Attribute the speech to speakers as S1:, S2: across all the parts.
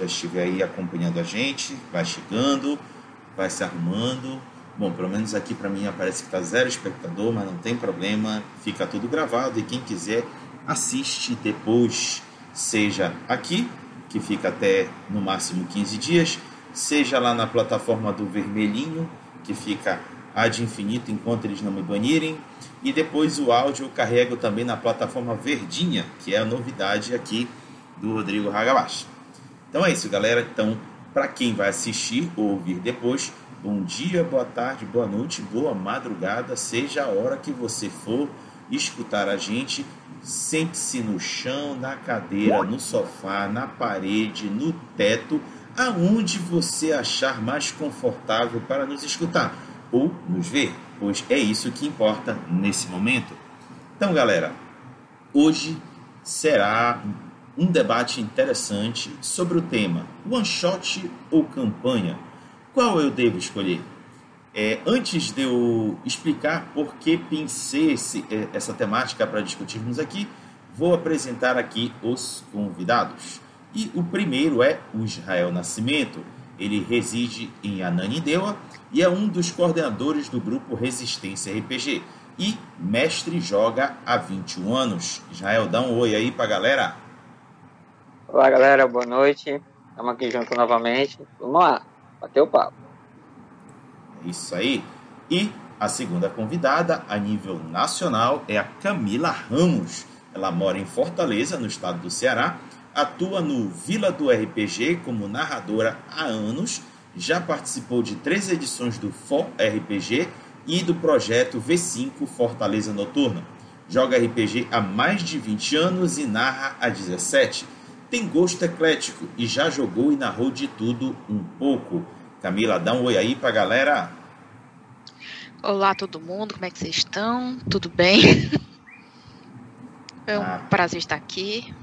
S1: já estiver aí acompanhando a gente, vai chegando, vai se arrumando. Bom, pelo menos aqui para mim aparece que está zero espectador, mas não tem problema, fica tudo gravado e quem quiser assiste depois, seja aqui, que fica até no máximo 15 dias, seja lá na plataforma do Vermelhinho, que fica ad infinito enquanto eles não me banirem, e depois o áudio eu carrego também na plataforma Verdinha, que é a novidade aqui do Rodrigo Hagabashi. Então é isso, galera. Então, para quem vai assistir ou ouvir depois, bom dia, boa tarde, boa noite, boa madrugada, seja a hora que você for escutar a gente, sente-se no chão, na cadeira, no sofá, na parede, no teto, aonde você achar mais confortável para nos escutar ou nos ver, pois é isso que importa nesse momento. Então, galera, hoje será um debate interessante sobre o tema one shot ou campanha. Qual eu devo escolher? É, antes de eu explicar por que pensei esse, é, essa temática para discutirmos aqui, vou apresentar aqui os convidados. E o primeiro é o Israel Nascimento. Ele reside em Ananindeua e é um dos coordenadores do grupo Resistência RPG. E mestre joga há 21 anos. Israel, dá um oi aí para a galera.
S2: Olá, galera, boa noite. Estamos aqui junto novamente. Vamos lá, bater o papo.
S1: É isso aí. E a segunda convidada a nível nacional é a Camila Ramos. Ela mora em Fortaleza, no estado do Ceará, atua no Vila do RPG como narradora há anos já participou de três edições do FO RPG e do projeto V5 Fortaleza Noturna. Joga RPG há mais de 20 anos e narra há 17. Tem gosto eclético e já jogou e narrou de tudo um pouco. Camila, dá um oi aí pra galera.
S3: Olá todo mundo, como é que vocês estão? Tudo bem? É um ah, prazer estar aqui.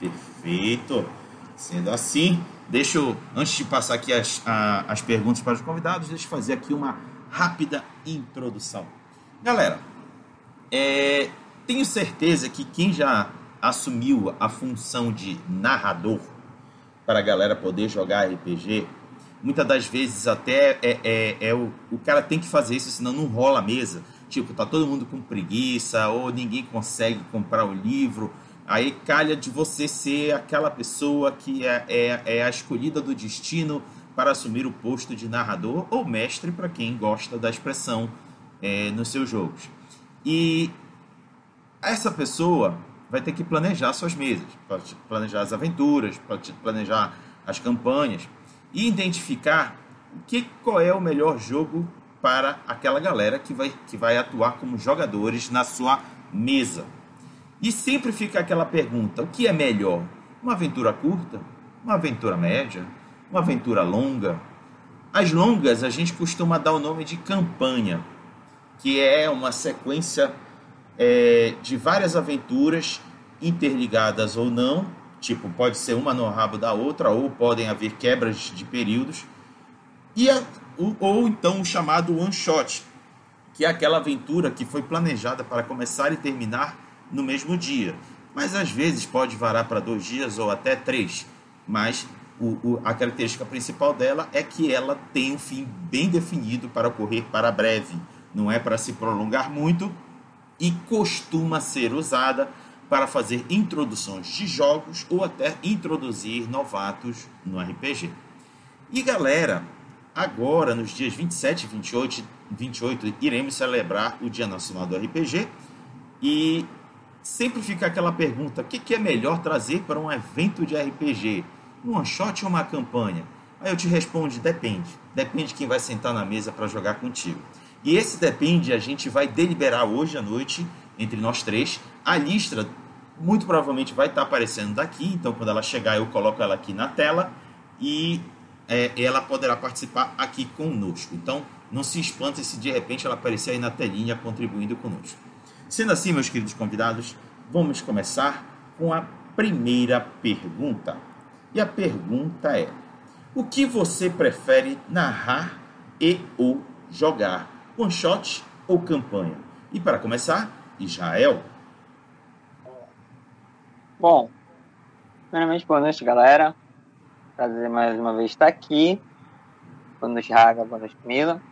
S1: Perfeito. Sendo assim, Deixa eu, antes de passar aqui as, a, as perguntas para os convidados, deixa eu fazer aqui uma rápida introdução. Galera, é, tenho certeza que quem já assumiu a função de narrador para a galera poder jogar RPG, muitas das vezes até é, é, é o, o cara tem que fazer isso, senão não rola a mesa. Tipo, tá todo mundo com preguiça, ou ninguém consegue comprar o livro, Aí calha de você ser aquela pessoa que é, é, é a escolhida do destino para assumir o posto de narrador ou mestre para quem gosta da expressão é, nos seus jogos. E essa pessoa vai ter que planejar suas mesas, planejar as aventuras, planejar as campanhas e identificar que, qual é o melhor jogo para aquela galera que vai, que vai atuar como jogadores na sua mesa. E sempre fica aquela pergunta: o que é melhor? Uma aventura curta? Uma aventura média? Uma aventura longa? As longas a gente costuma dar o nome de campanha, que é uma sequência é, de várias aventuras interligadas ou não, tipo, pode ser uma no rabo da outra, ou podem haver quebras de períodos, e a, ou, ou então o chamado one shot, que é aquela aventura que foi planejada para começar e terminar no mesmo dia. Mas às vezes pode varar para dois dias ou até três. Mas o, o, a característica principal dela é que ela tem um fim bem definido para ocorrer para breve. Não é para se prolongar muito e costuma ser usada para fazer introduções de jogos ou até introduzir novatos no RPG. E galera, agora nos dias 27 e 28, 28 iremos celebrar o Dia Nacional do RPG e sempre fica aquela pergunta: o que, que é melhor trazer para um evento de RPG? Um one shot ou uma campanha? Aí eu te respondo: depende. Depende de quem vai sentar na mesa para jogar contigo. E esse depende, a gente vai deliberar hoje à noite, entre nós três. A lista muito provavelmente vai estar aparecendo daqui, então quando ela chegar eu coloco ela aqui na tela e é, ela poderá participar aqui conosco. Então não se espante se de repente ela aparecer aí na telinha contribuindo conosco. Sendo assim, meus queridos convidados, vamos começar com a primeira pergunta. E a pergunta é: o que você prefere narrar e ou jogar? One shot ou campanha? E para começar, Israel.
S2: Bom, primeiramente, boa noite, galera. Prazer mais uma vez estar aqui. Boa noite, Raga. Boa noite, Camila.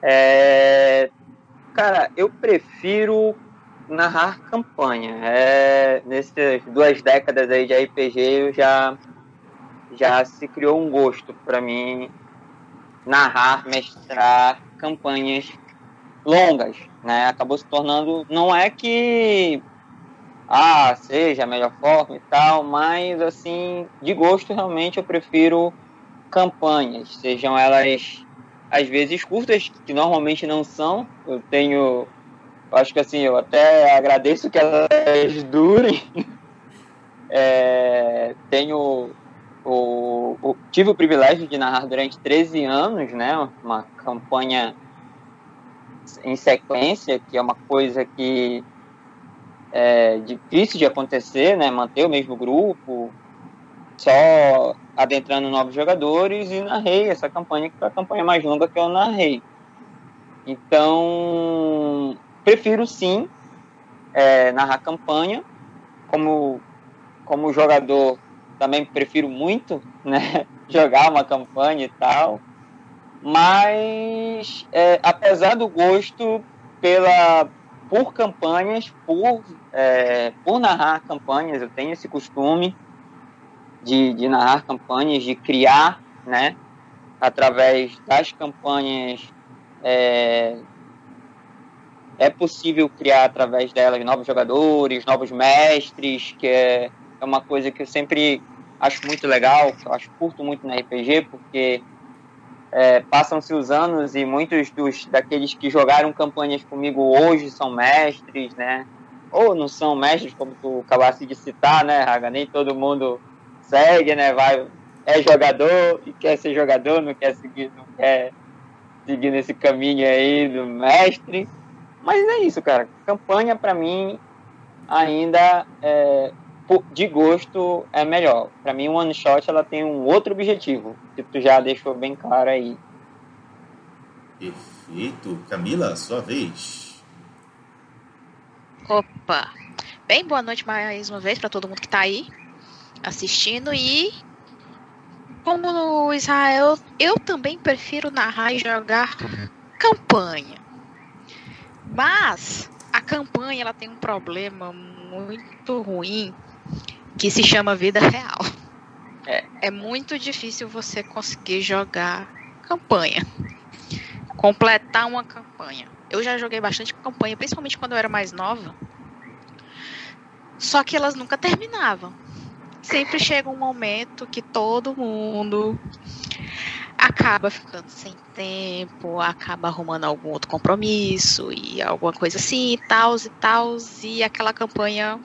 S2: É... Cara, eu prefiro narrar campanha. É... Nessas duas décadas aí de RPG, eu já, já se criou um gosto para mim narrar, mestrar campanhas longas, né? Acabou se tornando, não é que ah, seja a melhor forma e tal, mas assim, de gosto realmente eu prefiro campanhas, sejam elas às vezes curtas, que normalmente não são. Eu tenho, acho que assim, eu até agradeço que elas durem. É, tenho o, o, tive o privilégio de narrar durante 13 anos, né, uma campanha em sequência, que é uma coisa que é, difícil de acontecer, né? Manter o mesmo grupo, só adentrando novos jogadores e narrei essa campanha, que foi a campanha mais longa que eu narrei. Então, prefiro sim é, narrar campanha. Como, como jogador, também prefiro muito né, jogar uma campanha e tal. Mas, é, apesar do gosto pela por campanhas, por, é, por narrar campanhas, eu tenho esse costume de, de narrar campanhas, de criar, né, através das campanhas, é, é possível criar através delas novos jogadores, novos mestres, que é, é uma coisa que eu sempre acho muito legal, eu acho curto muito na RPG, porque é, Passam-se os anos e muitos dos daqueles que jogaram campanhas comigo hoje são mestres, né? Ou não são mestres, como tu acabaste de citar, né, Raga? Nem todo mundo segue, né? Vai, é jogador e quer ser jogador, não quer seguir, não quer seguir nesse caminho aí do mestre. Mas é isso, cara. Campanha, para mim, ainda é, de gosto é melhor. Para mim, o One Shot ela tem um outro objetivo, que tu já deixou bem claro aí.
S1: Perfeito. Camila, sua vez.
S3: Opa. Bem, boa noite mais uma vez para todo mundo que está aí assistindo e como no Israel, eu também prefiro narrar e jogar campanha. Mas a campanha ela tem um problema muito ruim que se chama vida real. É. é muito difícil você conseguir jogar campanha. Completar uma campanha. Eu já joguei bastante campanha, principalmente quando eu era mais nova. Só que elas nunca terminavam. Sempre chega um momento que todo mundo acaba ficando sem tempo, acaba arrumando algum outro compromisso e alguma coisa assim, e tal, e tal, e aquela campanha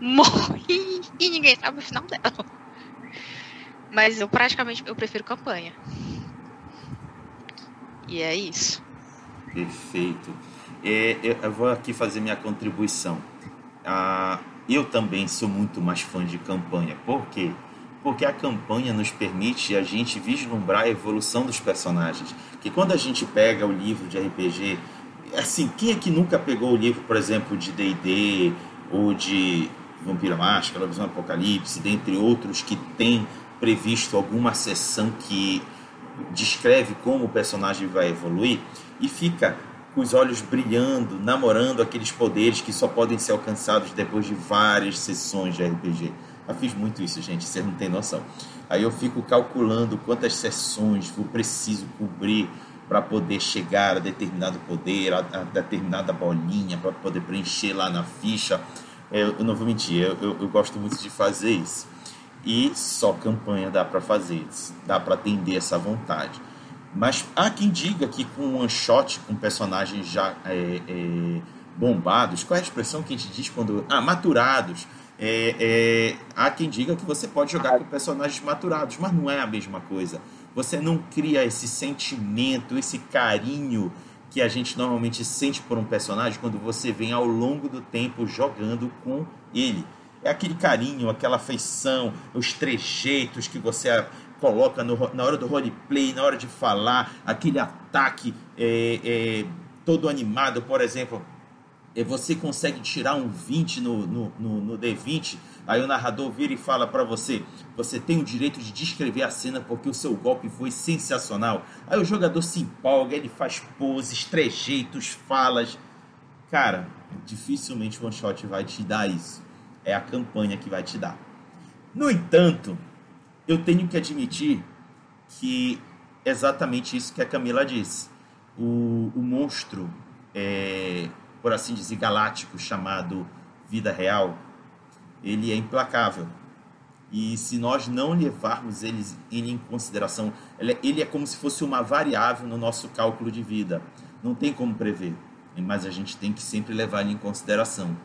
S3: morre e ninguém sabe o final dela. Mas eu praticamente eu prefiro campanha. E é isso.
S1: Perfeito. É, eu vou aqui fazer minha contribuição. Ah, eu também sou muito mais fã de campanha. Por quê? Porque a campanha nos permite a gente vislumbrar a evolução dos personagens. Que quando a gente pega o livro de RPG, assim, quem é que nunca pegou o livro, por exemplo, de D&D ou de Vampira Máscara, Visão Apocalipse, dentre outros que tem previsto alguma sessão que descreve como o personagem vai evoluir e fica com os olhos brilhando, namorando aqueles poderes que só podem ser alcançados depois de várias sessões de RPG. Eu fiz muito isso, gente, vocês não têm noção. Aí eu fico calculando quantas sessões eu preciso cobrir para poder chegar a determinado poder, a, a determinada bolinha, para poder preencher lá na ficha. Eu, eu não vou mentir, eu, eu, eu, gosto muito de fazer isso. E só campanha dá para fazer, dá para atender essa vontade. Mas há quem diga que com um one shot, com personagens já é, é, bombados, qual é a expressão que a gente diz quando. Ah, maturados. É, é, há quem diga que você pode jogar com personagens maturados, mas não é a mesma coisa. Você não cria esse sentimento, esse carinho que a gente normalmente sente por um personagem quando você vem ao longo do tempo jogando com ele. É aquele carinho, aquela afeição, os trejeitos que você coloca no, na hora do roleplay, na hora de falar, aquele ataque é, é, todo animado, por exemplo. e você consegue tirar um 20 no, no, no, no D20, aí o narrador vira e fala para você: você tem o direito de descrever a cena porque o seu golpe foi sensacional. Aí o jogador se empolga, ele faz poses, trejeitos, falas. Cara, dificilmente o one shot vai te dar isso. É a campanha que vai te dar. No entanto, eu tenho que admitir que é exatamente isso que a Camila disse. O, o monstro é, por assim dizer, galáctico chamado vida real, ele é implacável. E se nós não levarmos ele, ele em consideração, ele, é como se fosse uma variável no nosso cálculo de vida. Não tem como prever, mas a gente tem que sempre levar ele em consideração.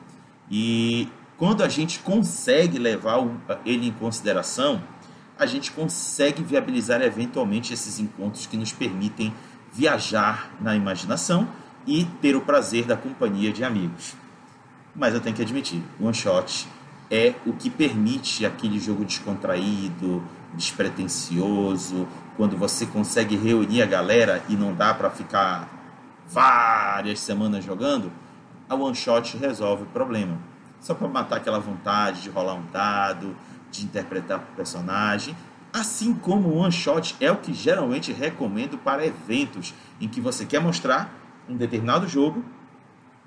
S1: E quando a gente consegue levar ele em consideração, a gente consegue viabilizar eventualmente esses encontros que nos permitem viajar na imaginação e ter o prazer da companhia de amigos. Mas eu tenho que admitir, One Shot é o que permite aquele jogo descontraído, despretensioso, quando você consegue reunir a galera e não dá para ficar várias semanas jogando, a One Shot resolve o problema. Só para matar aquela vontade de rolar um dado, de interpretar o personagem, assim como o One Shot é o que geralmente recomendo para eventos em que você quer mostrar um determinado jogo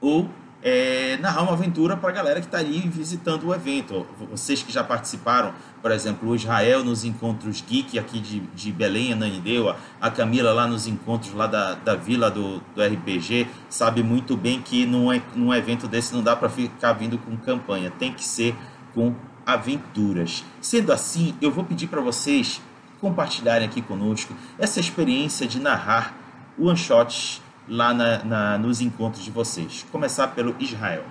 S1: ou é, narrar uma aventura para a galera que está ali visitando o evento. Vocês que já participaram, por exemplo, o Israel nos encontros geek aqui de, de Belém, Ananindeua, a Camila lá nos encontros lá da, da vila do, do RPG, sabe muito bem que num, num evento desse não dá para ficar vindo com campanha, tem que ser com aventuras. Sendo assim, eu vou pedir para vocês compartilharem aqui conosco essa experiência de narrar one shots lá na, na, nos encontros de vocês? Começar pelo Israel.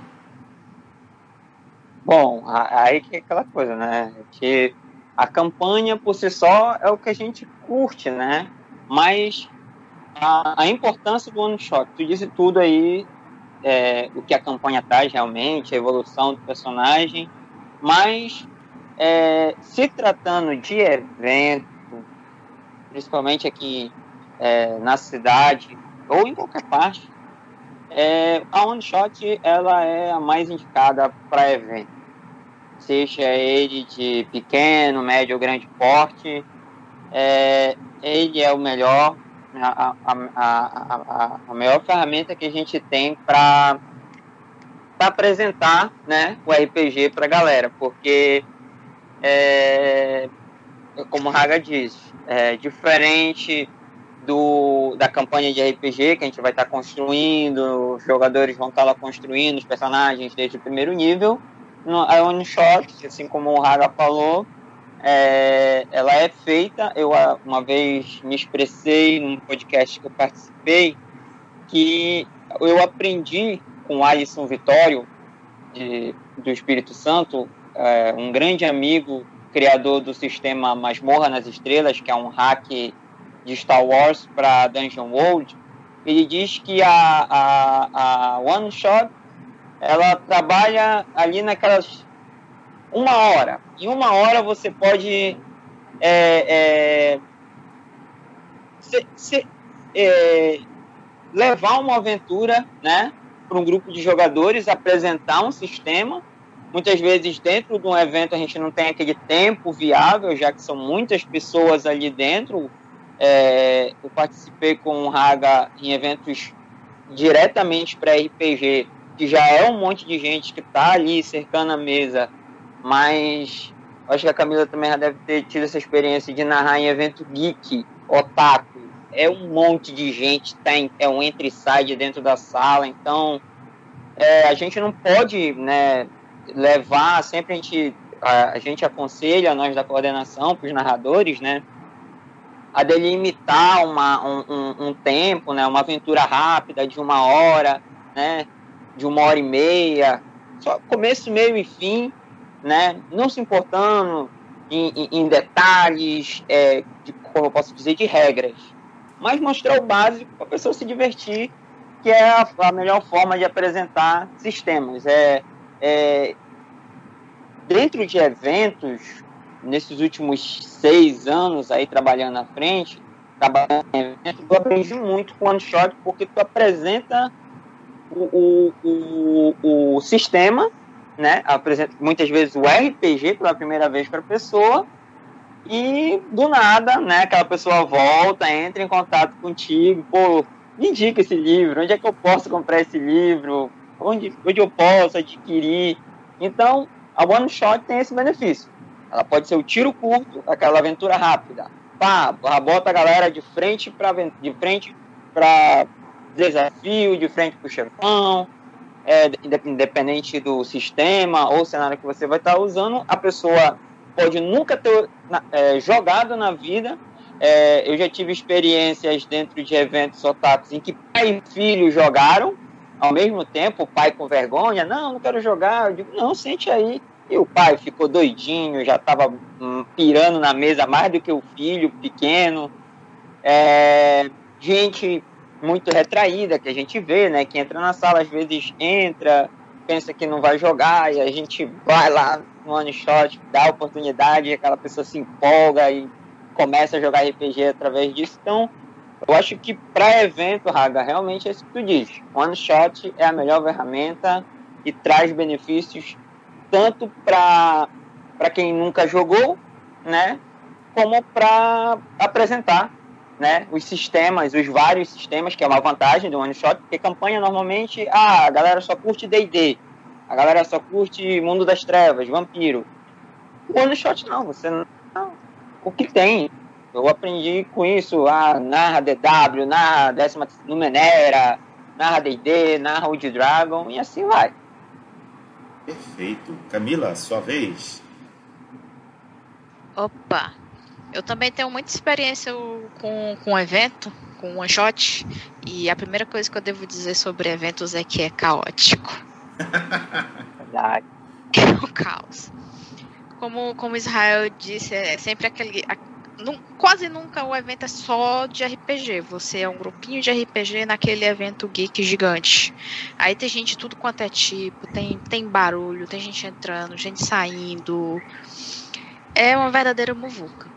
S2: Bom, aí que é aquela coisa, né? Que a campanha por si só é o que a gente curte, né? Mas a, a importância do one shot, tu disse tudo aí, é, o que a campanha traz realmente, a evolução do personagem, mas é, se tratando de evento, principalmente aqui é, na cidade, ou em qualquer parte, é, a One Shot ela é a mais indicada para evento. Seja ele de pequeno, médio ou grande porte, é, ele é o melhor, a, a, a, a, melhor ferramenta que a gente tem para apresentar né, o RPG para a galera, porque, é, como o Raga disse, é diferente do, da campanha de RPG que a gente vai estar tá construindo, os jogadores vão estar tá lá construindo os personagens desde o primeiro nível. No, a One Shot, assim como o Raga falou, é, ela é feita. Eu uma vez me expressei num podcast que eu participei que eu aprendi com Alisson Vitório, de, do Espírito Santo, é, um grande amigo, criador do sistema Masmorra nas Estrelas, que é um hack de Star Wars para Dungeon World, ele diz que a, a, a One Shot ela trabalha ali naquelas uma hora. Em uma hora você pode é, é, se, se, é, levar uma aventura né, para um grupo de jogadores, apresentar um sistema. Muitas vezes, dentro de um evento, a gente não tem aquele tempo viável, já que são muitas pessoas ali dentro. É, eu participei com o Raga em eventos diretamente para RPG, que já é um monte de gente que está ali cercando a mesa, mas acho que a Camila também já deve ter tido essa experiência de narrar em evento geek, otaku. É um monte de gente, tem, é um entre e sai de dentro da sala, então é, a gente não pode né, levar, sempre a gente, a, a gente aconselha, nós da coordenação, para os narradores, né, a delimitar uma, um, um, tempo, né, uma aventura rápida de uma hora, né, de uma hora e meia, só começo, meio e fim, né, não se importando em, em, em detalhes, é, de, como eu posso dizer, de regras, mas mostrar o básico para a pessoa se divertir, que é a, a, melhor forma de apresentar sistemas. É, é, dentro de eventos, nesses últimos seis anos aí trabalhando na frente, trabalhando em evento, eu aprendi muito com o One Shot, porque tu apresenta o, o, o, o sistema, né? Apresenta muitas vezes o RPG pela primeira vez para a pessoa e do nada, né? Aquela pessoa volta, entra em contato contigo, pô, me indica esse livro, onde é que eu posso comprar esse livro, onde, onde eu posso adquirir. Então, a one shot tem esse benefício. Ela pode ser o tiro curto, aquela aventura rápida. Pá, bota a galera de frente para de frente para desafio, de frente para o chefão, é, independente do sistema ou cenário que você vai estar tá usando, a pessoa pode nunca ter é, jogado na vida. É, eu já tive experiências dentro de eventos otakus em que pai e filho jogaram ao mesmo tempo, o pai com vergonha, não, não quero jogar. Eu digo, não, sente aí. E o pai ficou doidinho, já estava hum, pirando na mesa mais do que o filho pequeno. É, gente muito retraída que a gente vê, né? Que entra na sala, às vezes entra, pensa que não vai jogar, e a gente vai lá no one shot, dá a oportunidade, aquela pessoa se empolga e começa a jogar RPG através disso. Então, eu acho que para evento, Raga, realmente é isso que tu diz. One shot é a melhor ferramenta e traz benefícios tanto para quem nunca jogou, né, como para apresentar né, os sistemas, os vários sistemas, que é uma vantagem do one shot, porque campanha normalmente, ah, a galera só curte D&D, a galera só curte Mundo das Trevas, Vampiro. O one shot não, você não, o que tem? Eu aprendi com isso, ah, narra DW, narra décima Numenera, narra D&D, narra Old Dragon e assim vai.
S1: Perfeito. Camila, sua vez.
S3: Opa, eu também tenho muita experiência com, com evento, com one shot, e a primeira coisa que eu devo dizer sobre eventos é que é caótico.
S2: Verdade.
S3: É o caos. Como, como Israel disse, é sempre aquele, quase nunca o evento é só de RPG. Você é um grupinho de RPG naquele evento geek gigante. Aí tem gente tudo quanto é tipo, tem, tem barulho, tem gente entrando, gente saindo. É uma verdadeira muvuca.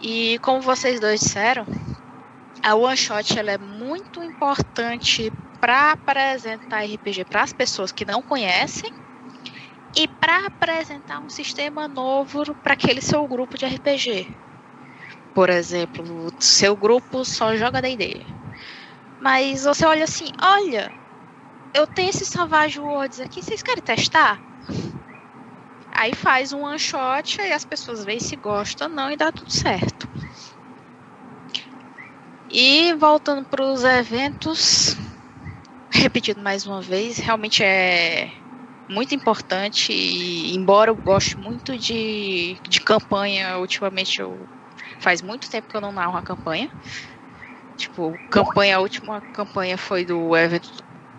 S3: E como vocês dois disseram, a One Shot ela é muito importante para apresentar RPG para as pessoas que não conhecem e para apresentar um sistema novo para aquele seu grupo de RPG por exemplo, o seu grupo só joga D&D. Mas você olha assim, olha, eu tenho esses Savage Worlds aqui, vocês querem testar? Aí faz um one shot e as pessoas veem se gostam ou não e dá tudo certo. E voltando para os eventos, repetindo mais uma vez, realmente é muito importante. E, embora eu goste muito de, de campanha, ultimamente eu Faz muito tempo que eu não narro uma campanha. Tipo, campanha, a última campanha foi do evento.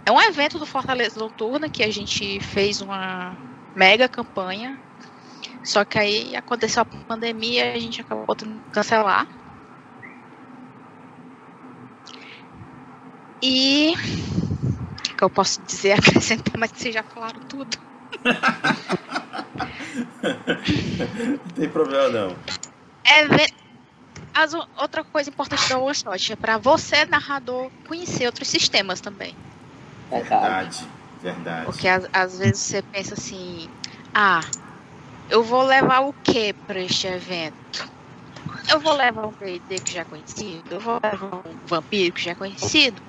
S3: É um evento do Fortaleza Noturna que a gente fez uma mega campanha. Só que aí aconteceu a pandemia e a gente acabou tendo que cancelar. E o que eu posso dizer acrescentar, mas vocês já falaram tudo.
S1: não tem problema não.
S3: Evento as, outra coisa importante da One Shot é para você, narrador, conhecer outros sistemas também.
S1: Verdade, verdade.
S3: Porque às, às vezes você pensa assim: ah, eu vou levar o que para este evento? Eu vou levar um D&D que já é conhecido? Eu vou levar um vampiro que já é conhecido?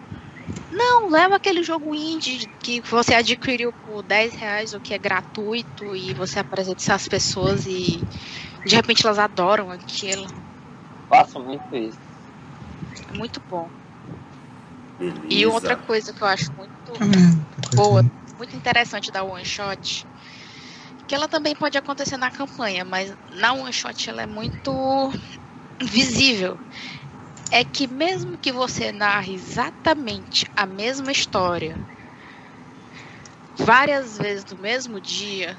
S3: Não, leva aquele jogo indie que você adquiriu por 10 reais, o que é gratuito, e você apresenta isso às pessoas e de repente elas adoram aquilo
S2: faço muito isso.
S3: Muito bom. Beleza. E outra coisa que eu acho muito hum, boa, muito interessante da One Shot, que ela também pode acontecer na campanha, mas na One Shot ela é muito visível. É que mesmo que você narre exatamente a mesma história várias vezes no mesmo dia,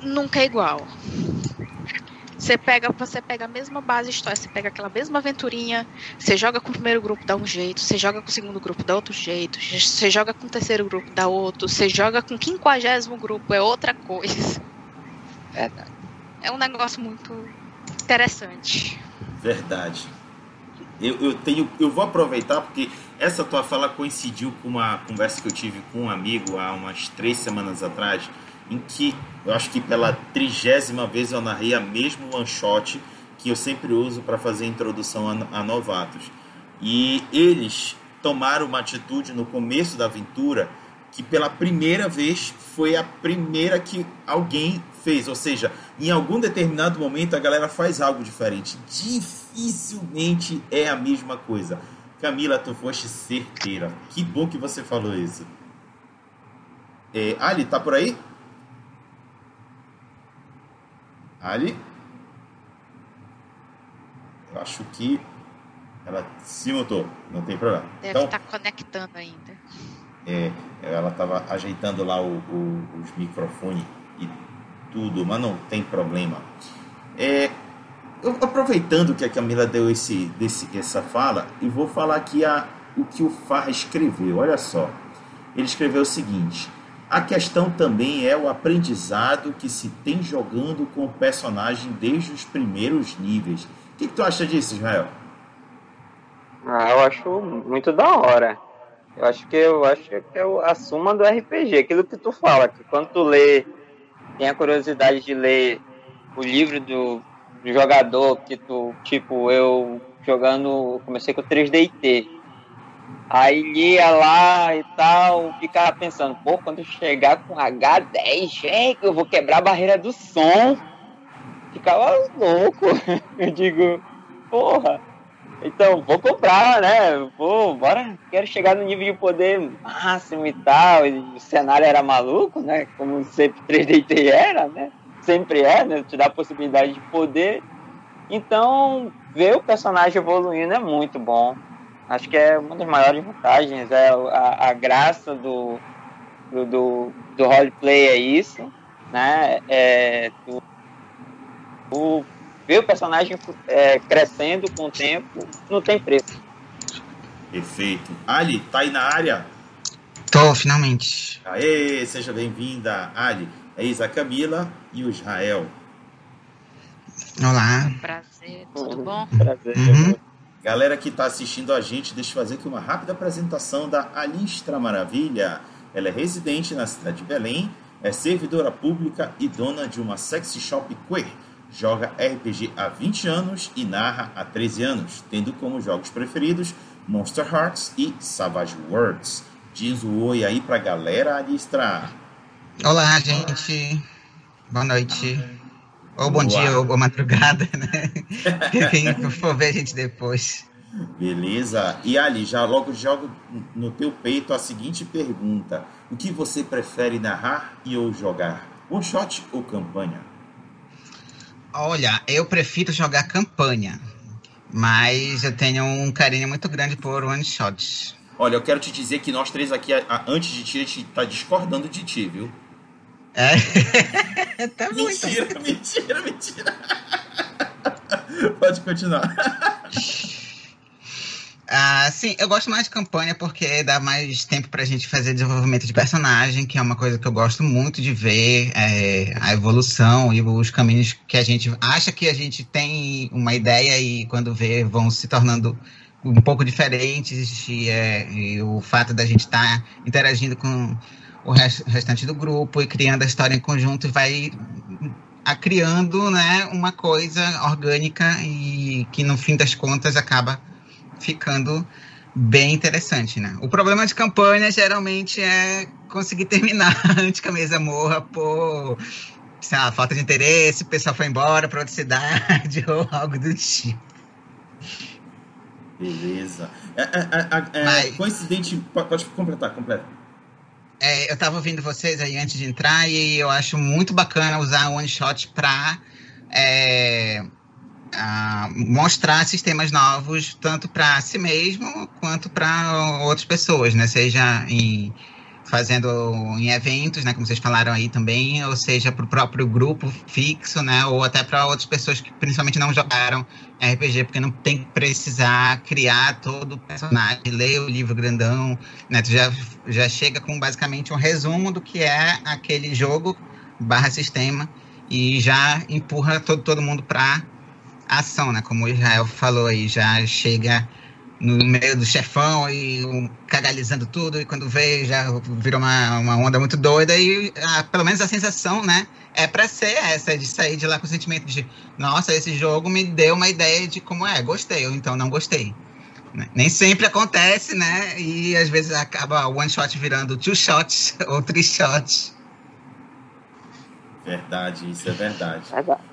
S3: nunca é igual. Você pega, você pega a mesma base história, você pega aquela mesma aventurinha, você joga com o primeiro grupo, dá um jeito, você joga com o segundo grupo, dá outro jeito, você joga com o terceiro grupo, dá outro, você joga com o quinquagésimo grupo, é outra coisa. É, é um negócio muito interessante.
S1: Verdade. eu, eu tenho, eu vou aproveitar porque essa tua fala coincidiu com uma conversa que eu tive com um amigo há umas três semanas atrás, em que eu acho que pela trigésima vez eu narrei a mesmo one shot que eu sempre uso para fazer introdução a, a novatos. E eles tomaram uma atitude no começo da aventura que pela primeira vez foi a primeira que alguém fez, ou seja, em algum determinado momento a galera faz algo diferente. Dificilmente é a mesma coisa. Camila, tu foste certeira. Que bom que você falou isso. É, Ali, tá por aí? Ali? Eu acho que ela se mutou, não tem problema.
S3: Deve então, estar tá conectando ainda.
S1: É, ela estava ajeitando lá o, o, os microfones e tudo, mas não tem problema. É, eu, aproveitando que a Camila deu esse, desse, essa fala, e vou falar aqui a, o que o Farra escreveu. Olha só, ele escreveu o seguinte: a questão também é o aprendizado que se tem jogando com o personagem desde os primeiros níveis. O que, que tu acha disso, Israel?
S2: Ah, eu acho muito da hora. Eu acho que eu acho que é a suma do RPG, aquilo que tu fala, que quando tu lê, tem a curiosidade de ler o livro do, do jogador, que tu, tipo, eu jogando, comecei com 3DT. Aí lia lá e tal, ficava pensando, pô, quando chegar com H10, gente, eu vou quebrar a barreira do som. Ficava louco. Eu digo, porra, então, vou comprar, né? Vou, bora, quero chegar no nível de poder máximo e tal. E o cenário era maluco, né? Como sempre 3DT era, né? Sempre é, né? Te dá a possibilidade de poder. Então, ver o personagem evoluindo é muito bom. Acho que é uma das maiores vantagens. É a, a graça do, do, do, do roleplay é isso, né? É, tu, tu ver o personagem é, crescendo com o tempo não tem preço.
S1: Perfeito. Ali, tá aí na área?
S4: Tô, finalmente.
S1: Aê, seja bem-vinda, Ali. É Isa Camila e o Israel.
S4: Olá.
S3: Prazer, tudo bom?
S2: Prazer. Uhum.
S1: Galera que está assistindo a gente, deixa eu fazer aqui uma rápida apresentação da Alistra Maravilha. Ela é residente na cidade de Belém, é servidora pública e dona de uma sexy shop queer joga RPG há 20 anos e narra há 13 anos, tendo como jogos preferidos Monster Hearts e Savage Worlds. Diz o oi aí pra galera Alistra.
S4: Olá, gente. Boa noite. Ou bom Boa. dia, ou boa madrugada, né? Quem for ver a gente depois.
S1: Beleza. E Ali, já logo jogo no teu peito a seguinte pergunta: O que você prefere narrar e ou jogar? One shot ou campanha?
S4: Olha, eu prefiro jogar campanha, mas eu tenho um carinho muito grande por one shots.
S1: Olha, eu quero te dizer que nós três aqui, antes de ti, a gente tá discordando de ti, viu?
S4: É?
S1: tá mentira, muito. mentira, mentira. Pode continuar.
S4: Ah, sim, eu gosto mais de campanha porque dá mais tempo pra gente fazer desenvolvimento de personagem, que é uma coisa que eu gosto muito de ver, é, a evolução e os caminhos que a gente acha que a gente tem uma ideia e quando vê vão se tornando um pouco diferentes e, é, e o fato da gente estar tá interagindo com o restante do grupo e criando a história em conjunto vai a criando né, uma coisa orgânica e que no fim das contas acaba ficando bem interessante, né? O problema de campanha geralmente é conseguir terminar antes que a mesa morra por sei lá, falta de interesse, o pessoal foi embora para outra cidade ou algo do tipo.
S1: Beleza. É, é, é, é Mas, coincidente, pode completar, completa.
S4: É, eu estava ouvindo vocês aí antes de entrar e eu acho muito bacana usar o one shot para é, mostrar sistemas novos tanto para si mesmo quanto para outras pessoas, né? Seja em fazendo em eventos, né, como vocês falaram aí também, ou seja, para o próprio grupo fixo, né, ou até para outras pessoas que principalmente não jogaram RPG, porque não tem que precisar criar todo o personagem, ler o livro grandão, né, tu já, já chega com basicamente um resumo do que é aquele jogo barra sistema e já empurra todo, todo mundo para ação, né? Como o Israel falou aí, já chega no meio do chefão e um, cagalizando tudo, e quando vê já virou uma, uma onda muito doida, e ah, pelo menos a sensação, né, é para ser essa, de sair de lá com o sentimento de, nossa, esse jogo me deu uma ideia de como é, gostei, ou então não gostei. Né? Nem sempre acontece, né, e às vezes acaba one shot virando two shots ou three shots.
S1: Verdade, isso é verdade. Verdade.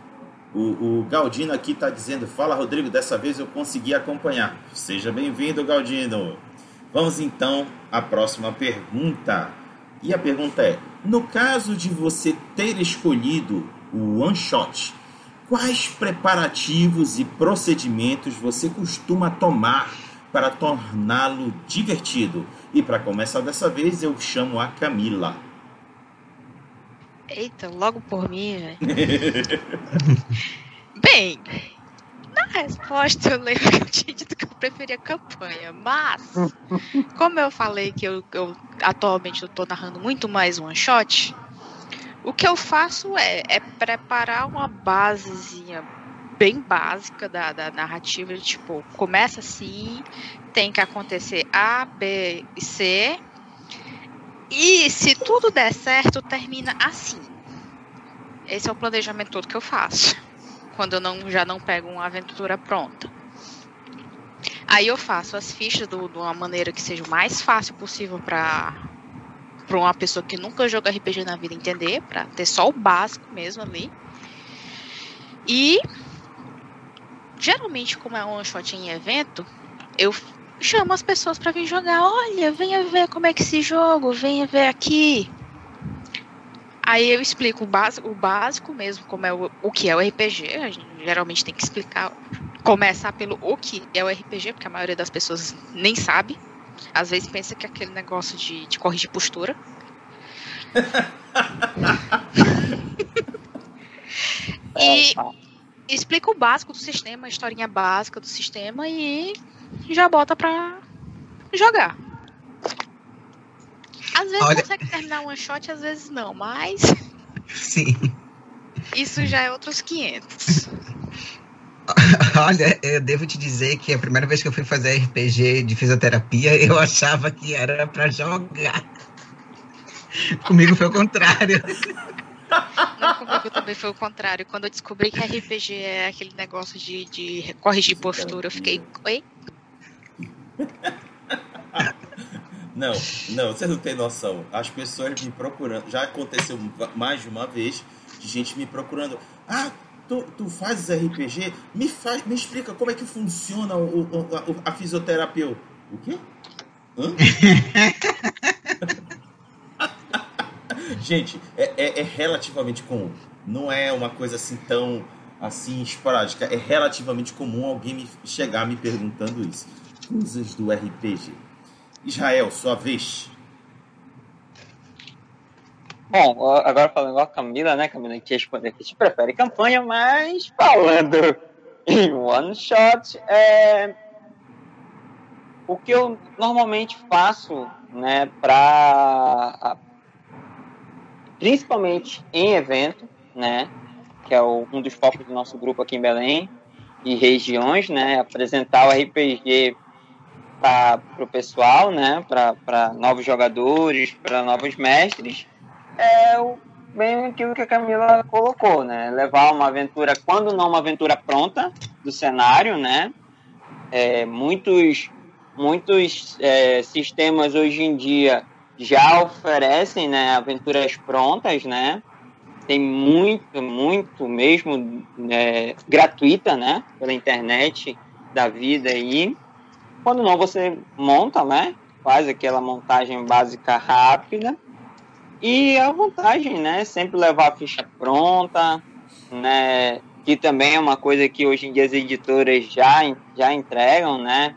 S1: O, o Galdino aqui está dizendo: Fala, Rodrigo, dessa vez eu consegui acompanhar. Seja bem-vindo, Galdino. Vamos então à próxima pergunta. E a pergunta é: No caso de você ter escolhido o One Shot, quais preparativos e procedimentos você costuma tomar para torná-lo divertido? E para começar dessa vez, eu chamo a Camila.
S3: Eita, logo por mim, Bem, na resposta eu lembro que eu tinha dito que eu preferia campanha, mas como eu falei que eu, eu atualmente eu tô narrando muito mais one shot, o que eu faço é, é preparar uma basezinha bem básica da, da narrativa, tipo, começa assim, tem que acontecer A, B e C, e se tudo der certo, termina assim. Esse é o planejamento todo que eu faço. Quando eu não, já não pego uma aventura pronta. Aí eu faço as fichas do, de uma maneira que seja o mais fácil possível para para uma pessoa que nunca jogou RPG na vida entender, para ter só o básico mesmo ali. E geralmente, como é um shot em evento, eu chamo as pessoas para vir jogar. Olha, venha ver como é que esse jogo, venha ver aqui. Aí eu explico o básico, o básico mesmo, como é o, o que é o RPG. A gente geralmente tem que explicar, começar pelo o que é o RPG, porque a maioria das pessoas nem sabe. Às vezes pensa que é aquele negócio de, de corrigir postura. e explica o básico do sistema, a historinha básica do sistema e já bota pra jogar. Às vezes Olha... consegue terminar one shot, às vezes não, mas.
S4: Sim.
S3: Isso já é outros 500.
S4: Olha, eu devo te dizer que a primeira vez que eu fui fazer RPG de fisioterapia, eu achava que era para jogar. Comigo foi o contrário.
S3: Não, comigo também foi o contrário. Quando eu descobri que RPG é aquele negócio de, de corrigir postura, eu fiquei. Oi?
S1: Não, não, você não tem noção. As pessoas me procurando. Já aconteceu mais de uma vez de gente me procurando. Ah, tu, tu fazes RPG? Me, faz, me explica como é que funciona o, o a, a fisioterapia. O quê? Hã? gente, é, é, é relativamente comum. Não é uma coisa assim tão assim esporádica. É relativamente comum alguém me chegar me perguntando isso. Coisas do RPG. Israel, sua vez.
S2: Bom, agora falando igual a Camila, né? Camila que responder que te prefere campanha, mas falando em one shot, é... o que eu normalmente faço, né, para principalmente em evento, né, que é um dos focos do nosso grupo aqui em Belém e regiões, né, apresentar o RPG para o pessoal, né, para novos jogadores, para novos mestres, é o, bem aquilo que a Camila colocou, né, levar uma aventura, quando não uma aventura pronta do cenário, né, é, muitos muitos é, sistemas hoje em dia já oferecem, né, aventuras prontas, né, tem muito, muito mesmo é, gratuita, né, pela internet da vida aí. Quando não, você monta, né? Faz aquela montagem básica rápida. E a vantagem, né? Sempre levar a ficha pronta, né? Que também é uma coisa que hoje em dia as editoras já, já entregam, né?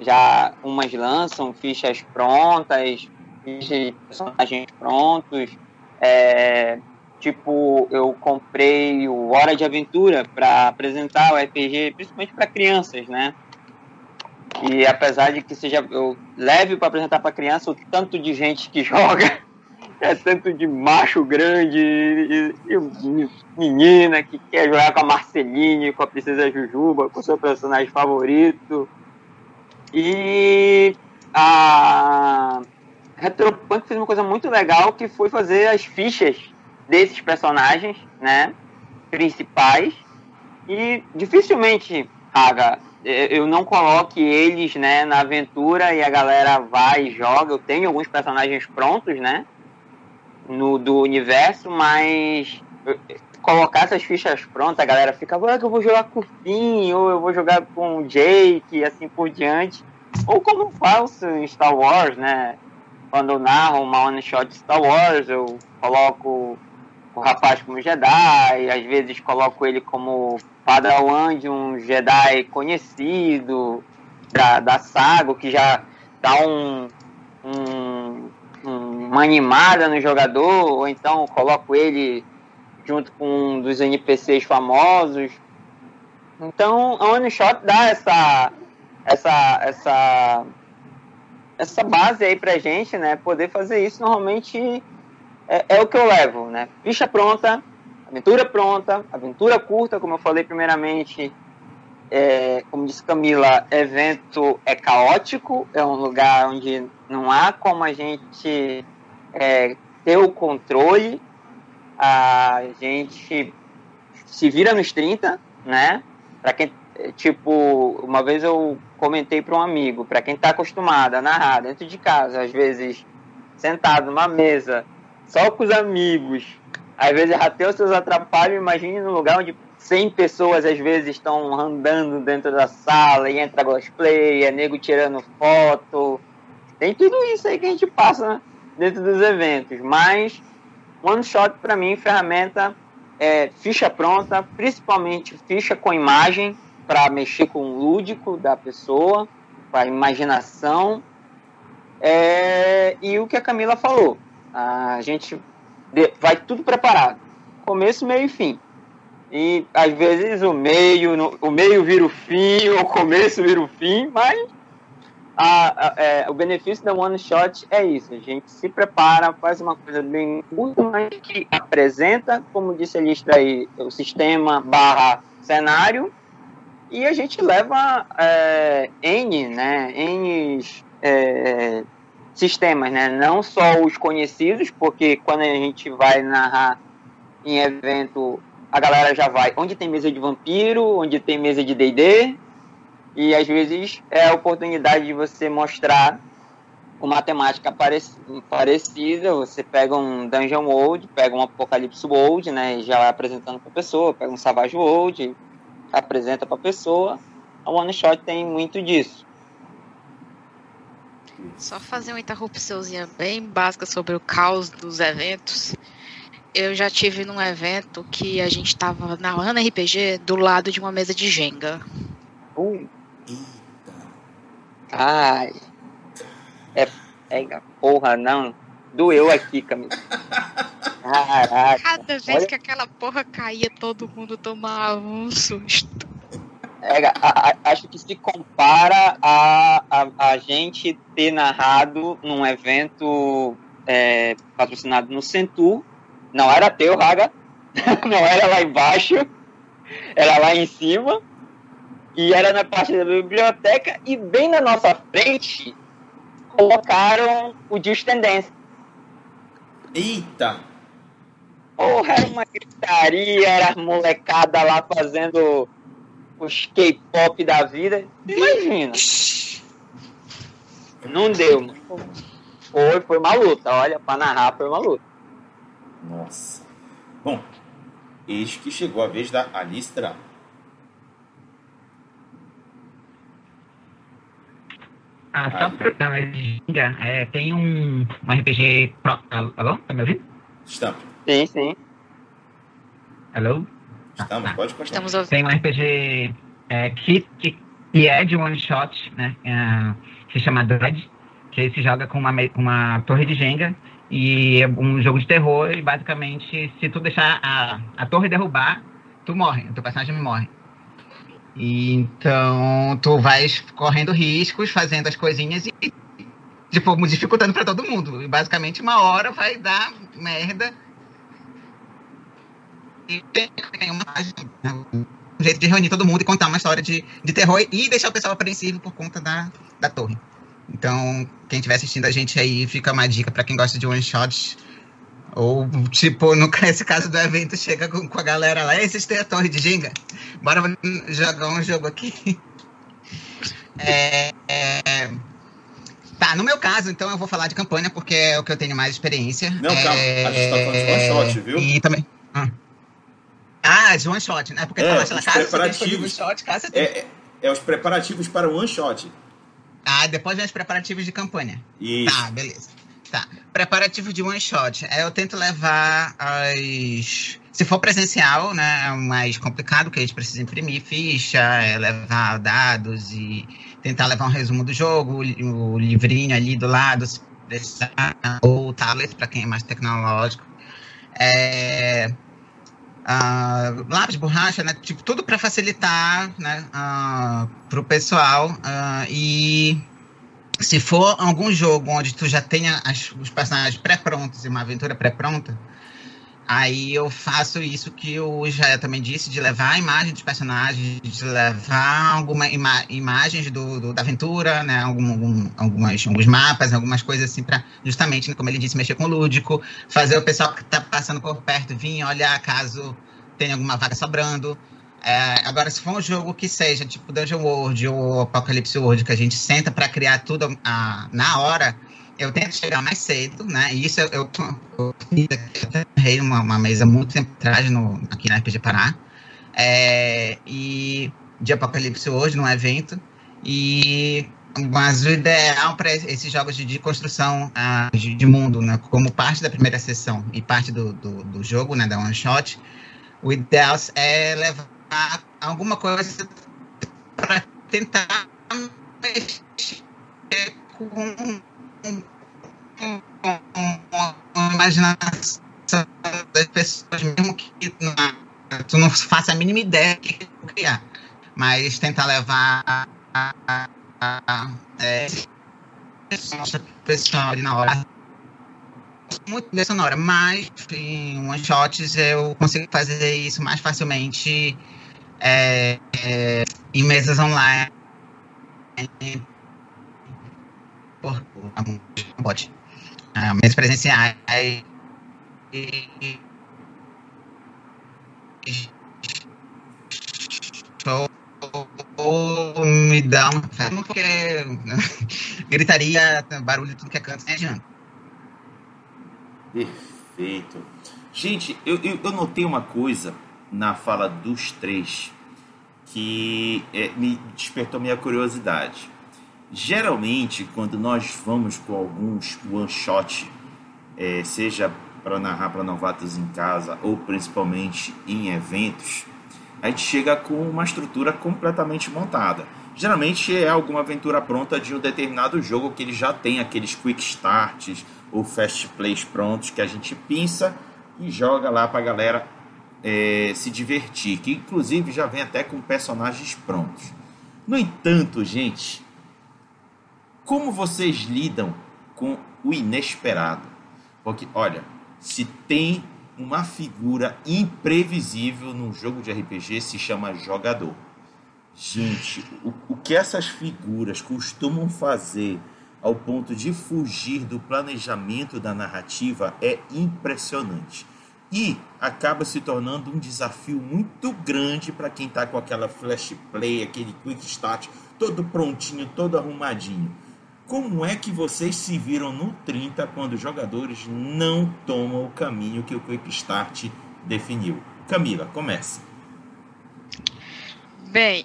S2: Já umas lançam fichas prontas, fichas de personagens prontos. É, tipo, eu comprei o Hora de Aventura para apresentar o RPG, principalmente para crianças, né? E apesar de que seja eu leve para apresentar para criança, o tanto de gente que joga é tanto de macho grande e, e, menina que quer jogar com a Marceline, com a Princesa Jujuba, com o seu personagem favorito. E a Retropunk fez uma coisa muito legal que foi fazer as fichas desses personagens, né, principais. E dificilmente, Raga, eu não coloque eles, né, na aventura e a galera vai e joga. Eu tenho alguns personagens prontos, né, no do universo, mas colocar essas fichas prontas, a galera fica, ah, eu vou jogar com o Finn, ou eu vou jogar com o Jake, e assim por diante. Ou como faço em Star Wars, né? Quando eu narro uma one shot de Star Wars, eu coloco o rapaz como Jedi, às vezes coloco ele como Padawan de um Jedi conhecido da, da saga, que já dá um, um, uma animada no jogador, ou então coloco ele junto com um dos NPCs famosos. Então, a One Shot dá essa, essa, essa, essa base aí pra gente, né? Poder fazer isso normalmente é, é o que eu levo, né? Ficha pronta, aventura pronta, aventura curta, como eu falei primeiramente. É, como disse Camila, evento é caótico, é um lugar onde não há como a gente é, ter o controle, a gente se vira nos 30, né? Para quem, tipo, uma vez eu comentei para um amigo, para quem está acostumado a narrar dentro de casa, às vezes sentado numa mesa, só com os amigos, às vezes até os seus atrapalhos, imagine no lugar onde 100 pessoas às vezes estão andando dentro da sala e entra cosplay, é nego tirando foto. Tem tudo isso aí que a gente passa dentro dos eventos, mas One Shot, para mim, ferramenta é ficha pronta, principalmente ficha com imagem, para mexer com o lúdico da pessoa, com a imaginação. É, e o que a Camila falou, a gente vai tudo preparado, começo, meio e fim. E às vezes o meio, o meio vira o fim, o começo vira o fim, mas a, a, é, o benefício da One Shot é isso. A gente se prepara, faz uma coisa bem curta, mas que apresenta, como disse a lista aí, o sistema barra cenário, e a gente leva é, N, né, N é, sistemas, né, não só os conhecidos, porque quando a gente vai narrar em evento, a galera já vai onde tem mesa de vampiro, onde tem mesa de D&D, e às vezes é a oportunidade de você mostrar uma temática parecida. Você pega um Dungeon World, pega um Apocalipse World, né? E já vai apresentando para a pessoa, pega um Savage World, apresenta para a pessoa. A One Shot tem muito disso.
S3: Só fazer uma interrupçãozinha bem básica sobre o caos dos eventos. Eu já tive num evento que a gente estava na Ana RPG do lado de uma mesa de Jenga.
S2: Uh. Eita. Ai. É, é porra, não. Doeu aqui, Camila.
S3: Caraca. Cada vez Olha... que aquela porra caía, todo mundo tomava um susto.
S2: É, a, a, acho que se compara a, a, a, gente ter narrado num evento é, patrocinado no Centur. Não era teu, Raga. Não era lá embaixo. Era lá em cima e era na parte da biblioteca, e bem na nossa frente colocaram o Just Tendência.
S1: Eita!
S2: Porra, era uma gritaria, era molecada lá fazendo os K-pop da vida. Imagina. Não deu, mano. Foi, foi uma luta. Olha, pra narrar foi uma luta.
S1: Nossa. Bom, eis que chegou a vez da Alistra.
S4: Ah, só pra dar uma dica, é, tem um, um RPG. Pro... Alô? Tá me ouvindo?
S1: Estamos.
S2: Sim, sim.
S4: Alô?
S1: Estamos, ah, pode continuar.
S4: Estamos Tem um RPG é, que, que, que, é de one shot, né? É, se chama Dread, que se joga com uma, uma torre de Jenga e é um jogo de terror e basicamente se tu deixar a, a torre derrubar, tu morre, o teu personagem morre. Então, tu vais correndo riscos, fazendo as coisinhas e tipo, dificultando para todo mundo. E basicamente uma hora vai dar merda. E tem uma um jeito de reunir todo mundo e contar uma história de, de terror e deixar o pessoal apreensivo por conta da, da torre. Então, quem estiver assistindo a gente aí, fica uma dica para quem gosta de one shot. Ou, tipo, no esse caso do evento, chega com, com a galera lá, e vocês têm a torre de Jenga? Bora jogar um jogo aqui. É, é, tá, no meu caso, então eu vou falar de campanha, porque é o que eu tenho mais experiência.
S1: Não, calma, a gente tá falando de one shot, viu?
S4: E também. Ah, ah de one shot, né? Porque
S1: é,
S4: fala,
S1: os cara, preparativos, shot, cara, é, é, é os preparativos para o one shot.
S4: Ah, depois vem os preparativos de campanha.
S1: Isso.
S4: Tá, beleza. Tá. Preparativo de one shot. É, eu tento levar as. Se for presencial, né? É mais complicado, porque a gente precisa imprimir ficha, é levar dados e tentar levar um resumo do jogo, o livrinho ali do lado, se precisar, ou tablet, para quem é mais tecnológico. É, uh, lápis, borracha, né? Tipo, tudo para facilitar né? Para o pessoal. E se for algum jogo onde tu já tenha as, os personagens pré-prontos e uma aventura pré-pronta, aí eu faço isso que o Israel também disse, de levar a imagem dos personagens, de levar alguma ima imagens do, do, da aventura, né, algum, algum, algumas, alguns mapas, algumas coisas assim, para justamente, como ele disse, mexer com o lúdico, fazer o pessoal que está passando por perto vir olhar caso tenha alguma vaga sobrando. É, agora, se for um jogo que seja tipo Dungeon World ou Apocalypse World, que a gente senta para criar tudo a, na hora, eu tento chegar mais cedo, né? E isso eu, eu, eu, uma, uma mesa muito tempo atrás no, aqui na RPG Pará. É, e de Apocalipse hoje, num evento. E mas o ideal para esses jogos de, de construção uh, de, de, mundo, né, como parte da primeira sessão e parte do, do, do, jogo, né, da one shot, o ideal é levar alguma coisa para tentar mexer com a imaginação das pessoas, mesmo que não, tu não faça a mínima ideia do que criar. Mas tentar levar a, a, a, é, pessoal ali na hora muito trilha sonora, mas em one shots eu consigo fazer isso mais facilmente é, é, em mesas online. Pode. Uh, mesas presenciais. Ou me dá uma. Porque gritaria, barulho, tudo que é canto, não adianta.
S1: Perfeito. Gente, eu, eu, eu, notei uma coisa na fala dos três que é, me despertou minha curiosidade. Geralmente, quando nós vamos com alguns one shot, é, seja para narrar para novatos em casa ou principalmente em eventos, a gente chega com uma estrutura completamente montada. Geralmente é alguma aventura pronta de um determinado jogo que ele já tem aqueles quick starts ou fast plays prontos que a gente pinça e joga lá para a galera é, se divertir, que inclusive já vem até com personagens prontos. No entanto, gente, como vocês lidam com o inesperado? Porque, olha, se tem uma figura imprevisível num jogo de RPG, se chama jogador. Gente, o, o que essas figuras costumam fazer ao ponto de fugir do planejamento da narrativa é impressionante. E acaba se tornando um desafio muito grande para quem está com aquela flash play, aquele quick start, todo prontinho, todo arrumadinho. Como é que vocês se viram no 30 quando os jogadores não tomam o caminho que o quick start definiu? Camila, comece.
S3: Bem,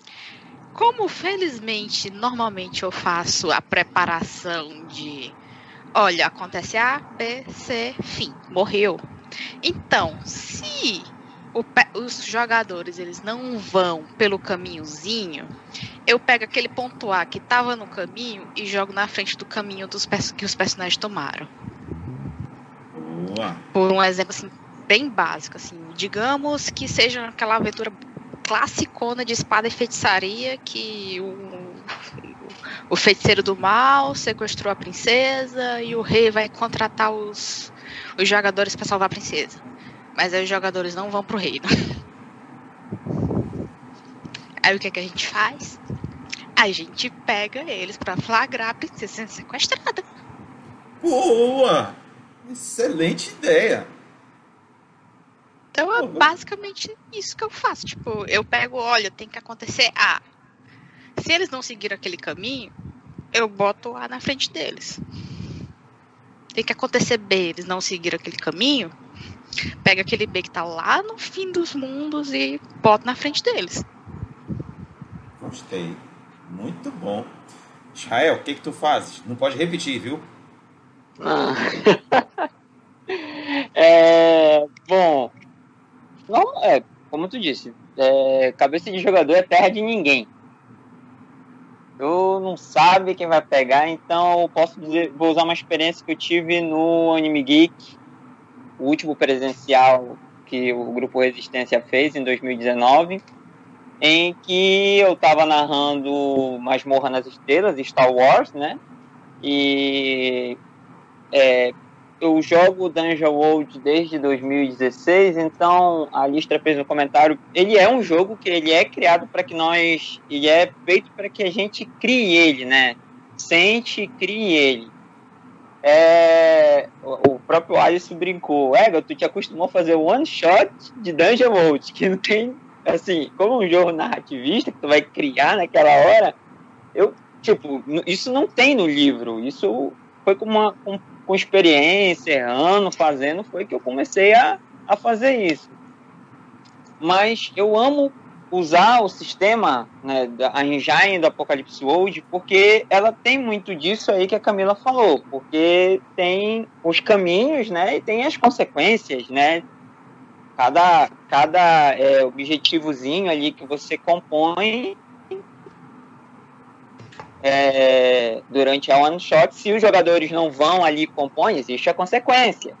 S3: como felizmente normalmente eu faço a preparação de olha, acontece A, B, C, fim, morreu. Então, se o, os jogadores eles não vão pelo caminhozinho, eu pego aquele ponto A que estava no caminho e jogo na frente do caminho dos que os personagens tomaram.
S1: Boa.
S3: Por um exemplo assim, bem básico, assim, digamos que seja aquela aventura classicona de espada e feitiçaria que o, o feiticeiro do mal sequestrou a princesa e o rei vai contratar os, os jogadores para salvar a princesa. Mas aí os jogadores não vão pro reino. Aí o que, é que a gente faz? A gente pega eles para flagrar a princesa sendo sequestrada.
S1: Boa! Excelente ideia!
S3: Então é basicamente isso que eu faço. Tipo, eu pego, olha, tem que acontecer A. Se eles não seguiram aquele caminho, eu boto A na frente deles. Tem que acontecer B, eles não seguiram aquele caminho, pega aquele B que tá lá no fim dos mundos e bota na frente deles.
S1: Gostei. Muito bom. Israel, o que que tu fazes? Não pode repetir, viu?
S2: Ah. é, bom, não, é, como tu disse, é, cabeça de jogador é terra de ninguém. Tu não sabe quem vai pegar, então eu posso dizer, vou usar uma experiência que eu tive no Anime Geek, o último presencial que o grupo Resistência fez em 2019, em que eu estava narrando Masmorra nas Estrelas, Star Wars, né? E é, eu jogo Dungeon World desde 2016, então a Listra fez um comentário. Ele é um jogo que ele é criado para que nós. Ele é feito para que a gente crie ele, né? Sente e crie ele. É, o próprio Alisson brincou, Ega, tu te acostumou a fazer one shot de Dungeon World, que não tem, assim, como um jogo narrativista que tu vai criar naquela hora, eu, tipo, isso não tem no livro, isso foi como uma, um com experiência, errando, fazendo, foi que eu comecei a, a fazer isso. Mas eu amo usar o sistema, né, a engine do Apocalipse World, porque ela tem muito disso aí que a Camila falou, porque tem os caminhos, né, e tem as consequências, né, cada, cada é, objetivozinho ali que você compõe é, durante a one shot, se os jogadores não vão ali compõem, existe a consequência.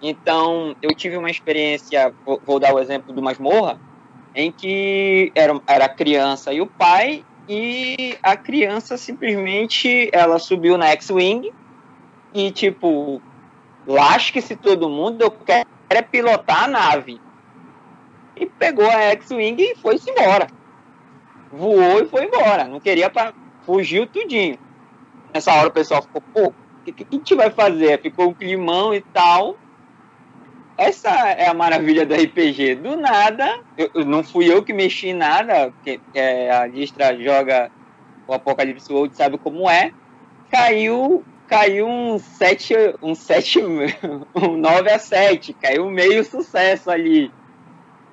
S2: Então, eu tive uma experiência, vou, vou dar o exemplo do Masmorra, em que era, era a criança e o pai, e a criança simplesmente ela subiu na X-Wing e, tipo, lasque-se todo mundo, eu quero é pilotar a nave. E pegou a X-Wing e foi-se embora. Voou e foi embora. Não queria fugiu tudinho. Nessa hora o pessoal ficou, pô, o que, que, a gente vai fazer? Ficou um climão e tal. Essa é a maravilha do RPG. Do nada, eu, não fui eu que mexi em nada, porque é, a Distra joga o Apocalipse World, sabe como é. Caiu caiu um 7, um 7, um 9 a 7, caiu meio sucesso ali.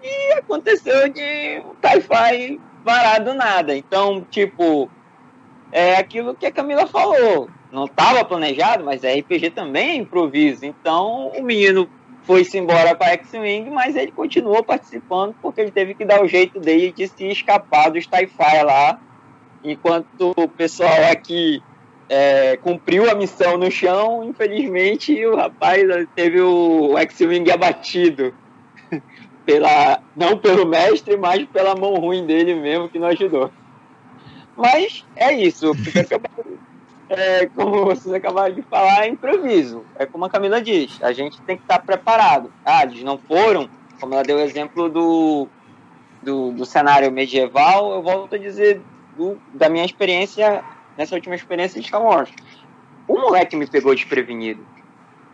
S2: E aconteceu de um Taifai parar do nada. Então, tipo, é aquilo que a Camila falou. Não estava planejado, mas RPG também é improviso. Então o menino foi-se embora para X-Wing, mas ele continuou participando porque ele teve que dar o jeito dele de se escapar do Sci-Fi lá, enquanto o pessoal aqui é, cumpriu a missão no chão, infelizmente o rapaz teve o X-Wing abatido. pela, não pelo mestre, mas pela mão ruim dele mesmo que não ajudou. Mas é isso. é, como vocês acabaram de falar, é improviso. É como a Camila diz, a gente tem que estar preparado. Ah, eles não foram, como ela deu o exemplo do, do, do cenário medieval, eu volto a dizer do, da minha experiência, nessa última experiência de Star Wars. O moleque me pegou desprevenido.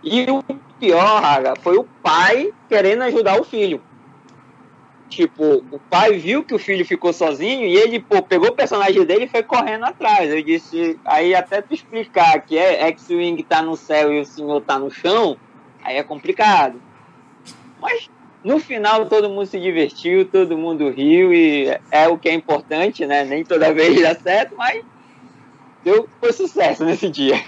S2: E o pior, Raga, foi o pai querendo ajudar o filho. Tipo, o pai viu que o filho ficou sozinho e ele, pô, pegou o personagem dele e foi correndo atrás. Eu disse, aí até tu explicar que é X-Wing tá no céu e o senhor tá no chão, aí é complicado. Mas no final todo mundo se divertiu, todo mundo riu e é o que é importante, né? Nem toda vez dá certo, mas deu, foi sucesso nesse dia.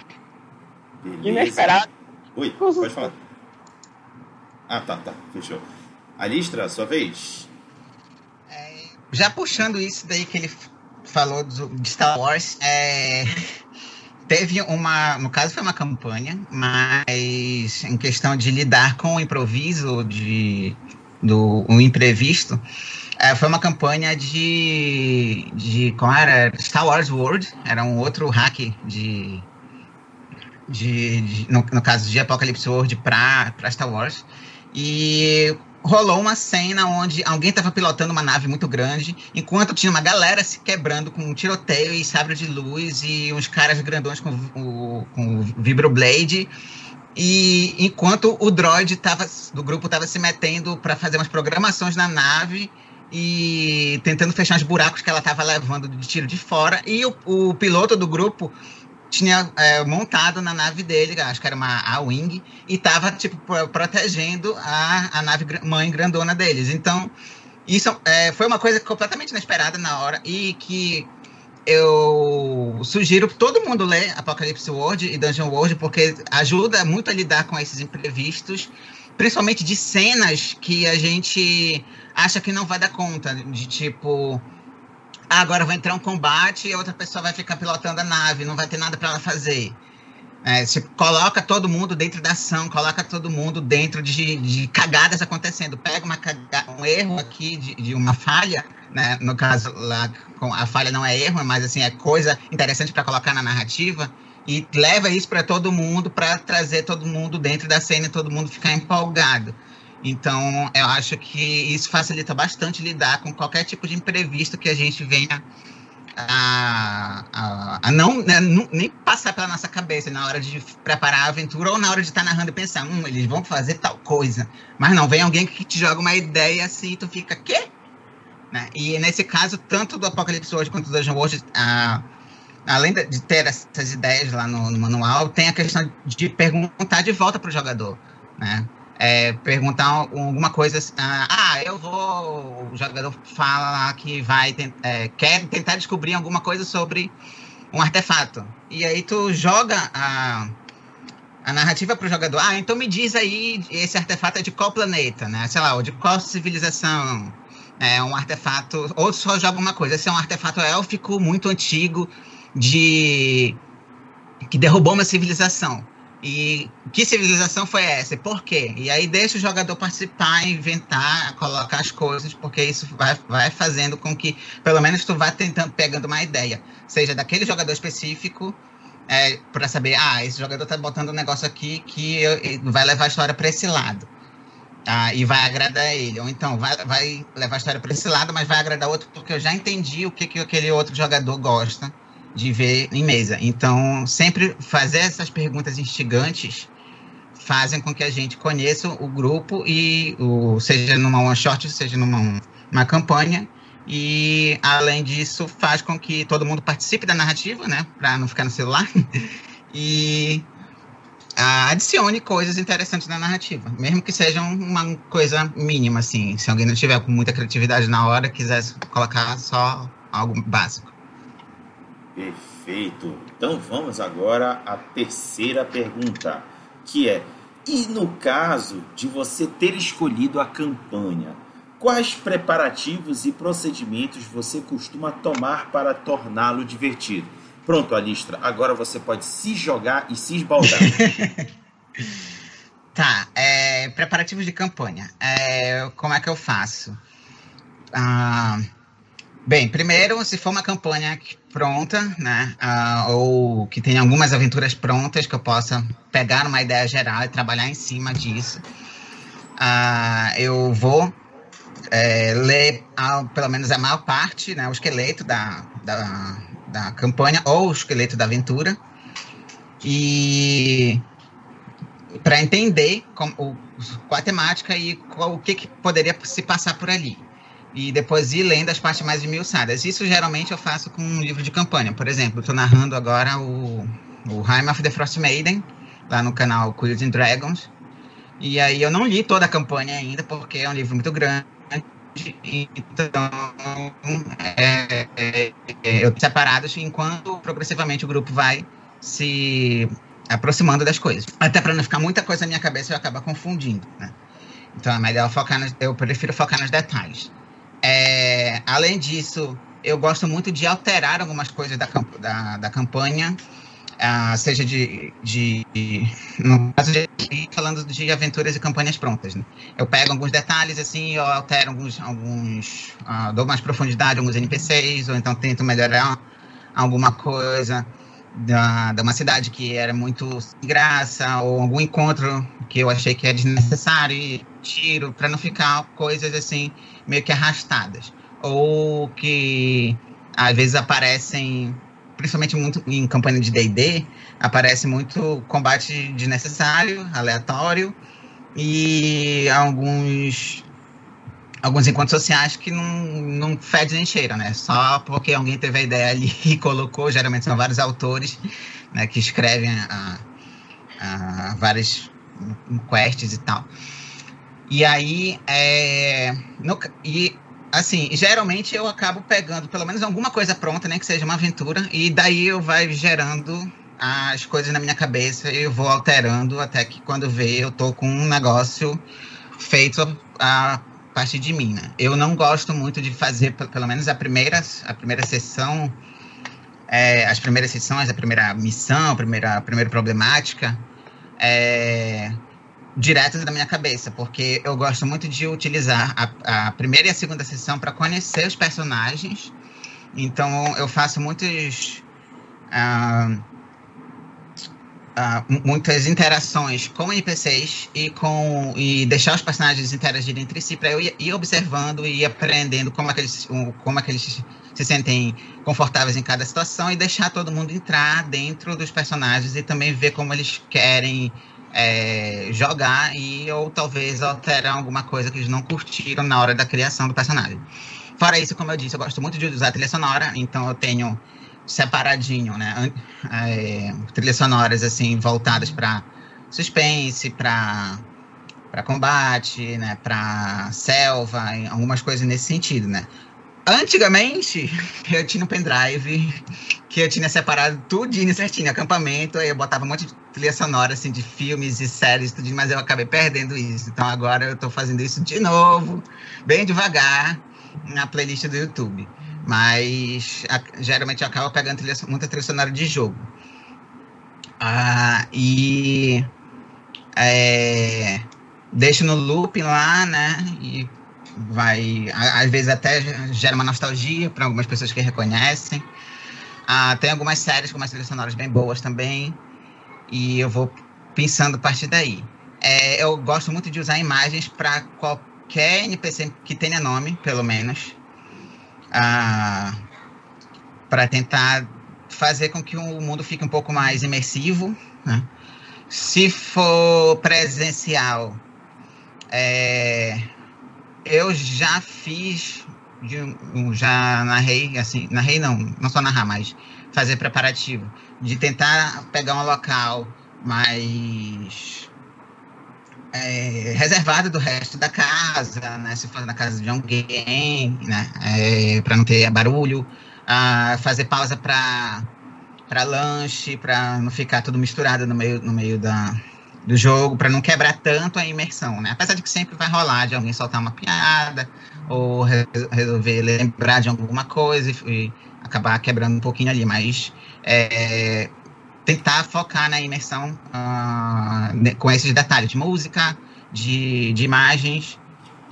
S2: Beleza. Inesperado.
S1: Oi, pode falar. Ah, tá, tá, fechou. Alistra, sua vez
S4: já puxando isso daí que ele falou de Star Wars, é, teve uma, no caso foi uma campanha, mas em questão de lidar com o improviso, de, do o imprevisto, É, foi uma campanha de, de. Como era? Star Wars World. Era um outro hack de. de, de no, no, caso de Apocalypse World para Star Wars. E rolou uma cena onde alguém estava pilotando uma nave muito grande, enquanto tinha uma galera se quebrando com um tiroteio e sabre de luz e uns caras grandões com o, com o Vibroblade. E enquanto o droid tava, do grupo estava se metendo para fazer umas programações na nave e tentando fechar os buracos que ela estava levando de tiro de fora, e o, o piloto do grupo tinha é, montado na nave dele, acho que era uma A-Wing, e estava tipo, protegendo a, a nave mãe grandona deles. Então, isso é, foi uma coisa completamente inesperada na hora e que eu sugiro todo mundo ler Apocalypse World e Dungeon World, porque ajuda muito a lidar com esses imprevistos, principalmente de cenas que a gente acha que não vai dar conta, de tipo ah, agora vai entrar um combate e a outra pessoa vai ficar pilotando a nave, não vai ter nada para ela fazer. É, coloca todo mundo dentro da ação, coloca todo mundo dentro de, de cagadas acontecendo. Pega uma cagada, um erro aqui de, de, uma falha, né? No caso lá, a falha não é erro, mas assim é coisa interessante para colocar na narrativa e leva isso para todo mundo para trazer todo mundo dentro da cena e todo mundo ficar empolgado. Então, eu acho que isso facilita bastante lidar com qualquer tipo de imprevisto que a gente venha a, a, a não né, nem passar pela nossa cabeça na hora de preparar a aventura ou na hora de estar narrando e pensar, hum, eles vão fazer tal coisa. Mas não, vem alguém que te joga uma ideia assim e tu fica, quê? Né? E nesse caso, tanto do Apocalipse hoje quanto do Dungeon World, além de ter essas ideias lá no, no, manual, tem a questão de perguntar de volta para o jogador. Né? É, perguntar alguma coisa assim, ah, eu vou, o jogador fala lá que vai, é, quer tentar descobrir alguma coisa sobre um artefato. E aí tu joga a, a narrativa para o jogador, ah, então me diz aí, esse artefato é de qual planeta, né? Sei lá, ou de qual civilização, é um artefato, ou só joga uma coisa, esse é um artefato élfico muito antigo, de que derrubou uma civilização. E que civilização foi essa? Por quê? E aí deixa o jogador participar, inventar, colocar as coisas, porque isso vai, vai fazendo com que, pelo menos, tu vá tentando, pegando uma ideia. Seja daquele jogador específico, é, para saber, ah, esse jogador tá botando um negócio aqui que vai levar a história para esse lado. Ah, e vai agradar ele. Ou então, vai, vai levar a história para esse lado, mas vai agradar outro, porque eu já entendi o que, que aquele outro jogador gosta de ver em mesa. Então, sempre fazer essas perguntas instigantes fazem com que a gente conheça o grupo e o, seja numa one shot, seja numa uma campanha. E além disso, faz com que todo mundo participe da narrativa, né, para não ficar no celular. e adicione coisas interessantes na narrativa, mesmo que sejam uma coisa mínima assim. Se alguém não tiver com muita criatividade na hora, quiser colocar só algo básico.
S1: Perfeito. Então vamos agora à terceira pergunta, que é: e no caso de você ter escolhido a campanha, quais preparativos e procedimentos você costuma tomar para torná-lo divertido? Pronto, Alistra, agora você pode se jogar e se esbaldar.
S4: tá, é, preparativos de campanha. É, como é que eu faço? Ah, bem, primeiro, se for uma campanha pronta, né? Uh, ou que tenha algumas aventuras prontas que eu possa pegar uma ideia geral e trabalhar em cima disso. Uh, eu vou é, ler a, pelo menos a maior parte, né? O esqueleto da, da, da campanha ou o esqueleto da aventura. E para entender como, o, qual a temática e qual, o que, que poderia se passar por ali e depois ir lendo as partes mais esmiuçadas. Isso geralmente eu faço com um livro de campanha. Por exemplo, estou narrando agora o, o Heim of the Frost Maiden, lá no canal Quills and Dragons. E aí eu não li toda a campanha ainda, porque é um livro muito grande. Então, é, é, é, eu separados enquanto progressivamente o grupo vai se aproximando das coisas. Até para não ficar muita coisa na minha cabeça, eu acaba confundindo, né? Então é melhor focar nos, eu prefiro focar nos detalhes. É, além disso, eu gosto muito de alterar algumas coisas da, da, da campanha Uh, seja de, de, no caso de falando de aventuras e campanhas prontas, né? Eu pego alguns detalhes assim, eu altero alguns, alguns uh, dou mais profundidade a alguns NPCs, ou então tento melhorar alguma coisa da, de uma cidade que era muito sem graça, ou algum encontro que eu achei que é desnecessário e tiro, para não ficar coisas assim meio que arrastadas. Ou que às vezes aparecem, principalmente muito em campanha de DD, aparece muito combate desnecessário, aleatório, e alguns alguns encontros sociais que não, não fede nem cheira, né? Só porque alguém teve a ideia ali e colocou, geralmente são vários autores né, que escrevem a, a várias quests e tal. E aí, é, no, e assim, geralmente eu acabo pegando pelo menos alguma coisa pronta, nem né, que seja uma aventura, e daí eu vai gerando as coisas na minha cabeça e eu vou alterando até que quando vê eu tô com um negócio feito a, a parte de mim, né? Eu não gosto muito de fazer, pelo menos a primeira, a primeira sessão, é, as primeiras sessões, a primeira missão, a primeira, a primeira problemática, é, direto da minha cabeça, porque eu gosto muito de utilizar a, a primeira e a segunda sessão para conhecer os personagens. Então eu faço muitos. Uh, uh, muitas interações com NPCs e com e deixar os personagens interagirem entre si para eu ir, ir, observando e aprendendo como é, eles, como é que eles se sentem confortáveis em cada situação e deixar todo mundo entrar dentro dos personagens e também ver como eles querem é, jogar e ou talvez alterar alguma coisa que eles não curtiram na hora da criação do personagem. Fora isso, como eu disse, eu gosto muito de usar trilha sonora, então eu tenho separadinho, né? É, trilhas sonoras assim voltadas para suspense, para para combate, né? Para selva, algumas coisas nesse sentido, né? Antigamente, eu tinha um pendrive que eu tinha separado tudinho certinho, acampamento, aí eu botava um monte de trilha sonora, assim, de filmes e séries, tudinho, mas eu acabei perdendo isso. Então agora eu tô fazendo isso de novo, bem devagar, na playlist do YouTube. Mas a, geralmente eu acabo pegando trilha, muita trilha sonora de jogo. Ah, e é, deixo no loop lá, né? E vai. Às vezes até gera uma nostalgia para algumas pessoas que reconhecem. Ah, tem algumas séries com umas trilhas sonoras bem boas também. E eu vou pensando a partir daí. É, eu gosto muito de usar imagens para qualquer NPC que tenha nome, pelo menos para tentar fazer com que o mundo fique um pouco mais imersivo. Né? Se for presencial, é, eu já fiz, já narrei, assim, narrei não, não só narrar, mas fazer preparativo, de tentar pegar um local mais é, reservada do resto da casa, né? Se for na casa de alguém, né? É, para não ter barulho, a fazer pausa para para lanche, para não ficar tudo misturado no meio no meio da do jogo, para não quebrar tanto a imersão, né? Apesar de que sempre vai rolar de alguém soltar uma piada ou re resolver lembrar de alguma coisa e, e, acabar quebrando um pouquinho ali, mas é, tentar focar na imersão uh, com esses detalhes de música, de, de imagens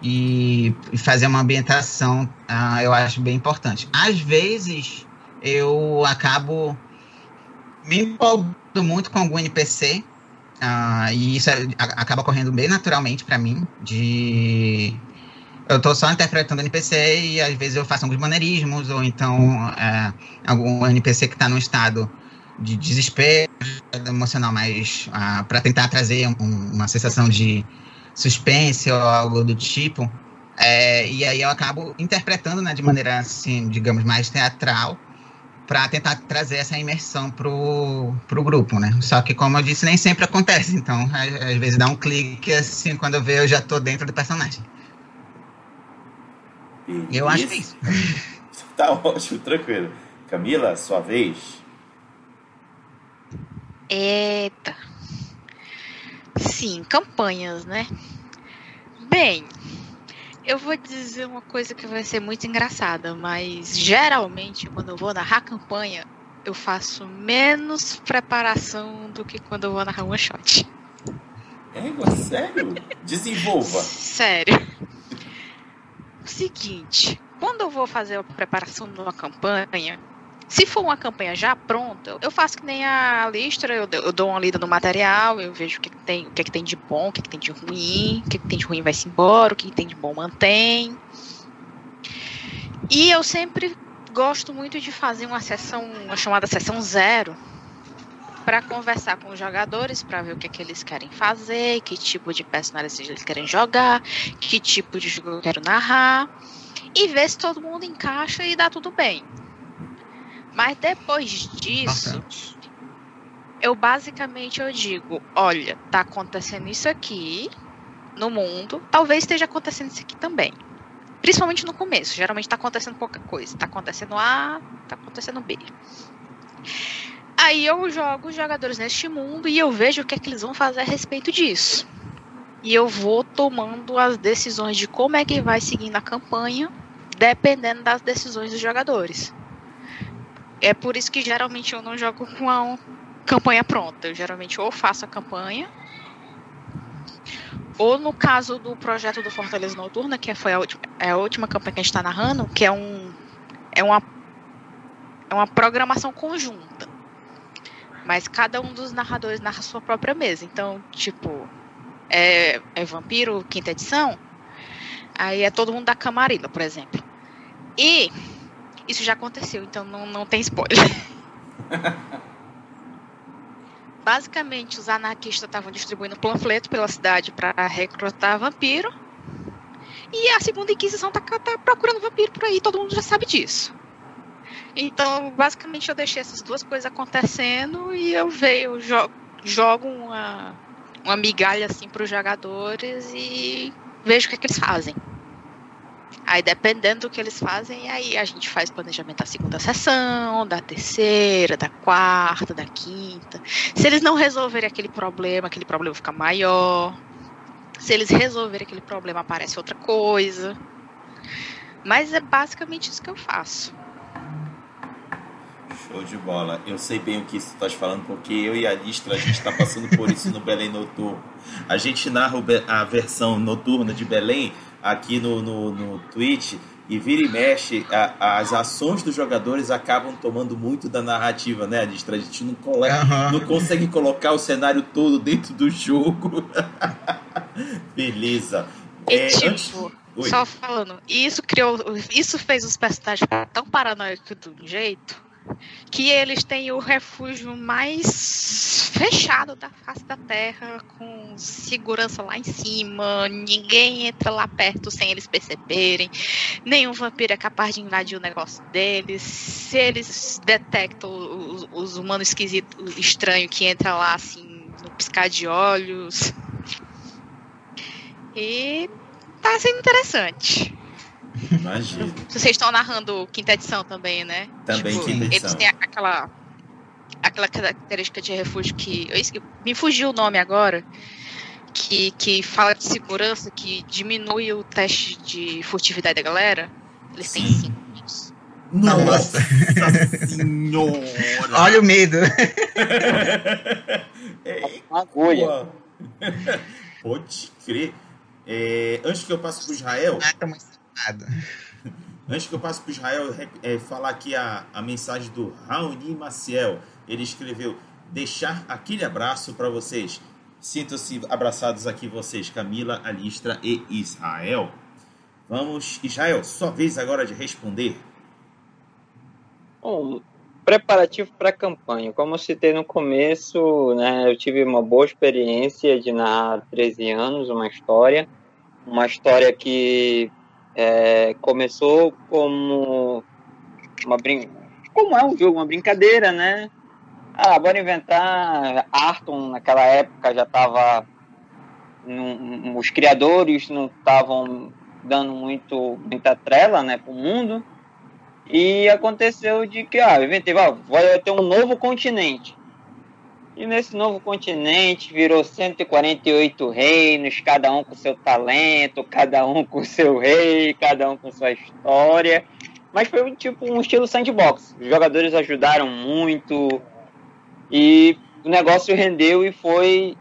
S4: e, e fazer uma ambientação, uh, eu acho bem importante. Às vezes eu acabo me empolgando muito com algum NPC uh, e isso é, acaba correndo bem naturalmente para mim de eu estou só interpretando NPC e às vezes eu faço alguns maneirismos ou então é, algum NPC que está num estado de desespero emocional, mas ah, para tentar trazer um, uma sensação de suspense ou algo do tipo. É, e aí eu acabo interpretando né, de maneira, assim, digamos, mais teatral para tentar trazer essa imersão pro, pro grupo, né? Só que, como eu disse, nem sempre acontece. Então, às, às vezes dá um clique, assim, quando eu vejo, eu já tô dentro do personagem. E eu isso? acho que é isso.
S1: tá ótimo, tranquilo. Camila, sua vez.
S3: Eita. Sim, campanhas, né? Bem, eu vou dizer uma coisa que vai ser muito engraçada, mas geralmente quando eu vou narrar campanha, eu faço menos preparação do que quando eu vou narrar one shot.
S1: É, sério? Desenvolva.
S3: Sério. O seguinte, quando eu vou fazer a preparação de uma campanha, se for uma campanha já pronta, eu faço que nem a listra, eu, eu dou uma lida no material, eu vejo o que, que tem, o que, que tem de bom, o que, que tem de ruim, o que, que tem de ruim vai-se embora, o que, que tem de bom mantém. E eu sempre gosto muito de fazer uma sessão, uma chamada sessão zero, para conversar com os jogadores, para ver o que, é que eles querem fazer, que tipo de personagem eles querem jogar, que tipo de jogo eu quero narrar, e ver se todo mundo encaixa e dá tudo bem. Mas depois disso, eu basicamente eu digo, olha, tá acontecendo isso aqui no mundo, talvez esteja acontecendo isso aqui também. Principalmente no começo, geralmente tá acontecendo pouca coisa. Tá acontecendo A, tá acontecendo B. Aí eu jogo os jogadores neste mundo e eu vejo o que é que eles vão fazer a respeito disso. E eu vou tomando as decisões de como é que vai seguindo a campanha, dependendo das decisões dos jogadores. É por isso que geralmente eu não jogo com a campanha pronta. Eu geralmente ou faço a campanha, ou no caso do projeto do Fortaleza Noturna, que foi a última, é a última campanha que a gente está narrando, que é um é uma é uma programação conjunta. Mas cada um dos narradores narra sua própria mesa. Então, tipo, é, é Vampiro, quinta edição, aí é todo mundo da Camarilla, por exemplo. E isso já aconteceu, então não, não tem spoiler. Basicamente, os anarquistas estavam distribuindo panfleto pela cidade para recrutar vampiro. E a segunda Inquisição tá, tá procurando vampiro por aí, todo mundo já sabe disso. Então, basicamente, eu deixei essas duas coisas acontecendo e eu veio, jogo, jogo uma, uma migalha assim para os jogadores e vejo o que, é que eles fazem. Aí, dependendo do que eles fazem, aí a gente faz planejamento da segunda sessão, da terceira, da quarta, da quinta. Se eles não resolverem aquele problema, aquele problema fica maior. Se eles resolverem aquele problema, aparece outra coisa. Mas é basicamente isso que eu faço.
S1: Show de bola. Eu sei bem o que você está falando, porque eu e a Listra, a gente está passando por isso no Belém Noturno. A gente narra a versão noturna de Belém aqui no, no, no Twitch e vira e mexe, a, as ações dos jogadores acabam tomando muito da narrativa, né, Listra? A gente não, cole... uhum. não consegue colocar o cenário todo dentro do jogo. Beleza.
S3: E é, tipo, antes... só falando, isso criou. Isso fez os personagens tão paranoicos de um jeito que eles têm o refúgio mais fechado da face da Terra, com segurança lá em cima, ninguém entra lá perto sem eles perceberem, nenhum vampiro é capaz de invadir o negócio deles, se eles detectam os, os humanos esquisitos, estranho que entra lá assim, no piscar de olhos. E tá sendo interessante.
S1: Imagina.
S3: Vocês estão narrando quinta edição também, né?
S1: Também tipo, quinta edição.
S3: Eles têm aquela, aquela característica de refúgio que. Eu, me fugiu o nome agora. Que, que fala de segurança, que diminui o teste de furtividade da galera. Eles têm cinco disso.
S1: Nossa senhora!
S4: Olha o medo!
S1: é, agulha. Pode crer. É, antes que eu passe para Israel.
S4: Ah, tá Nada.
S1: Antes que eu passe para Israel, é, falar aqui a, a mensagem do Raoni Maciel. Ele escreveu: Deixar aquele abraço para vocês. Sintam-se abraçados aqui, vocês, Camila, Alistra e Israel. Vamos, Israel, sua vez agora de responder.
S2: Bom, preparativo para a campanha. Como eu citei no começo, né, eu tive uma boa experiência de narrar 13 anos uma história. Uma história que é, começou como uma brin... como é um jogo, uma brincadeira, né? Ah, bora inventar. Arton naquela época já estava os criadores não estavam dando muito muita trela, né, para o mundo. E aconteceu de que, ah, inventei, ah, vai ter um novo continente. E nesse novo continente virou 148 reinos, cada um com seu talento, cada um com seu rei, cada um com sua história. mas foi tipo um estilo sandbox. Os jogadores ajudaram muito e o negócio rendeu e foi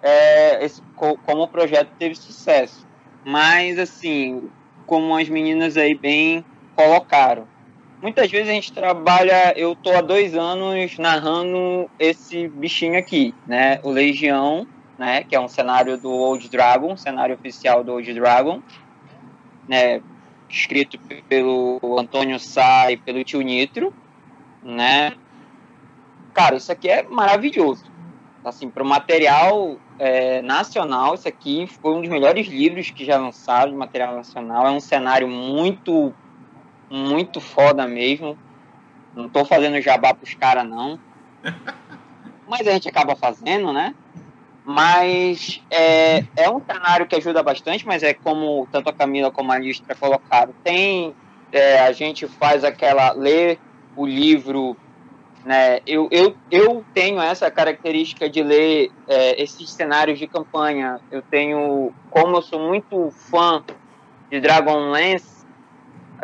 S2: é, esse, como o projeto teve sucesso. Mas assim, como as meninas aí bem colocaram, muitas vezes a gente trabalha. Eu tô há dois anos narrando esse bichinho aqui, né? O Legião, né? Que é um cenário do Old Dragon, cenário oficial do Old Dragon, né? Escrito pelo Antônio Sá e pelo Tio Nitro, né? Cara, isso aqui é maravilhoso. Assim, para o material é, nacional, isso aqui foi um dos melhores livros que já lançaram de material nacional. É um cenário muito muito foda mesmo. Não tô fazendo jabá pros caras, não. Mas a gente acaba fazendo, né? Mas é, é um cenário que ajuda bastante, mas é como tanto a Camila como a Listra colocaram. Tem. É, a gente faz aquela. ler o livro. Né? Eu, eu, eu tenho essa característica de ler é, esses cenários de campanha. Eu tenho. Como eu sou muito fã de Dragonlance,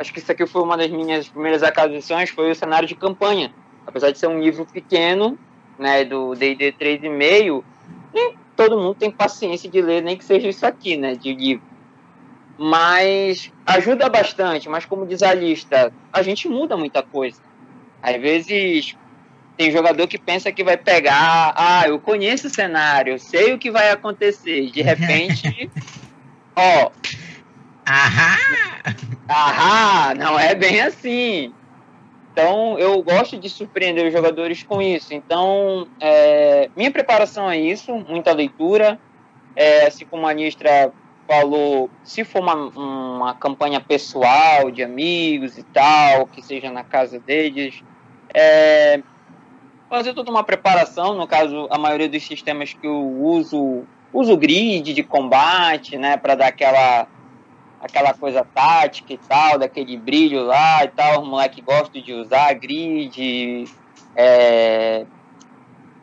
S2: acho que isso aqui foi uma das minhas primeiras aquisições, foi o cenário de campanha. Apesar de ser um livro pequeno, né, do D&D 3,5, nem todo mundo tem paciência de ler, nem que seja isso aqui, né, de livro. Mas ajuda bastante, mas como diz a lista, a gente muda muita coisa. Às vezes tem jogador que pensa que vai pegar, ah, eu conheço o cenário, eu sei o que vai acontecer. De repente, ó,
S4: Ahá!
S2: Ahá! Não é bem assim. Então, eu gosto de surpreender os jogadores com isso. Então, é, minha preparação é isso, muita leitura. É, assim como a Nistra falou, se for uma, uma campanha pessoal, de amigos e tal, que seja na casa deles, é, fazer toda uma preparação. No caso, a maioria dos sistemas que eu uso, uso grid de combate, né, para dar aquela aquela coisa tática e tal, daquele brilho lá e tal, os moleques gostam de usar grid, é,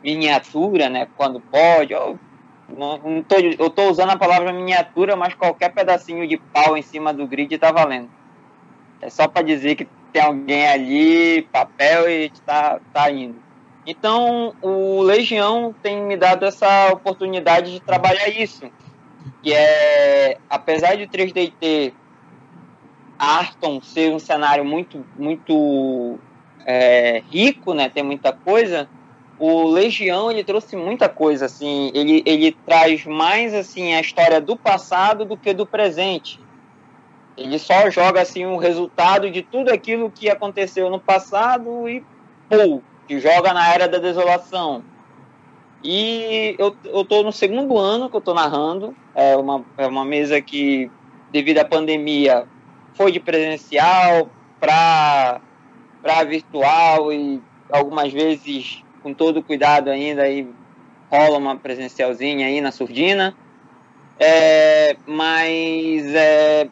S2: miniatura, né, quando pode, eu, não, não tô, eu tô usando a palavra miniatura, mas qualquer pedacinho de pau em cima do grid tá valendo. É só para dizer que tem alguém ali, papel e tá, tá indo. Então, o Legião tem me dado essa oportunidade de trabalhar isso que é, apesar de 3DT Arton ser um cenário muito, muito é, rico, né, tem muita coisa, o Legião ele trouxe muita coisa, assim, ele, ele traz mais assim a história do passado do que do presente. Ele só joga assim o resultado de tudo aquilo que aconteceu no passado e pô, que joga na era da desolação. E eu, eu tô no segundo ano que eu tô narrando. É uma, é uma mesa que, devido à pandemia, foi de presencial para virtual e algumas vezes, com todo cuidado ainda, aí rola uma presencialzinha aí na surdina. É, mas é,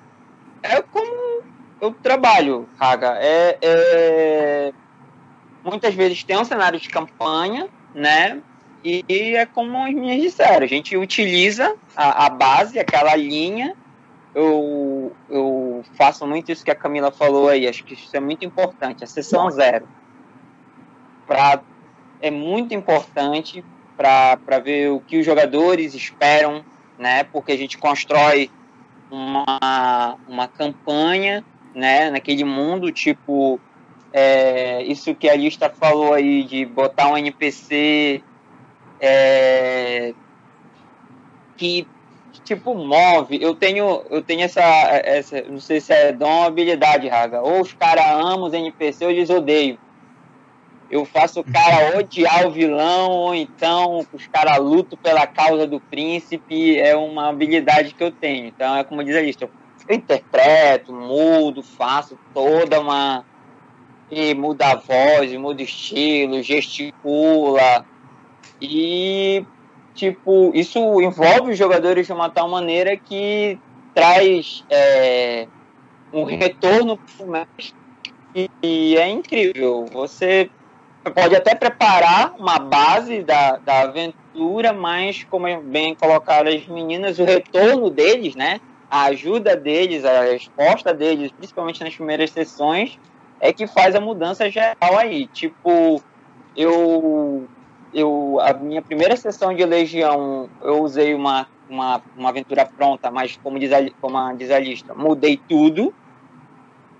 S2: é como eu trabalho, Raga. É, é, muitas vezes tem um cenário de campanha, né? E é como as minhas disseram, a gente utiliza a, a base, aquela linha. Eu, eu faço muito isso que a Camila falou aí, acho que isso é muito importante, a sessão zero. Pra, é muito importante para ver o que os jogadores esperam, né? Porque a gente constrói uma, uma campanha, né? Naquele mundo, tipo, é, isso que a lista falou aí de botar um NPC é, que tipo move. Eu tenho eu tenho essa, essa não sei se é dom ou habilidade, Raga. Ou os caras amam os NPC ou eles odeiam. Eu faço o cara odiar o vilão, ou então os caras lutam pela causa do príncipe. É uma habilidade que eu tenho. Então é como diz a lista. Eu interpreto, mudo, faço toda uma. E muda a voz, muda o estilo, gesticula e, tipo, isso envolve os jogadores de uma tal maneira que traz é, um retorno pro mestre e é incrível. Você pode até preparar uma base da, da aventura, mas, como bem colocaram as meninas, o retorno deles, né? A ajuda deles, a resposta deles, principalmente nas primeiras sessões, é que faz a mudança geral aí. Tipo, eu, eu a minha primeira sessão de Legião, eu usei uma, uma, uma aventura pronta, mas como diz, como diz a lista, mudei tudo.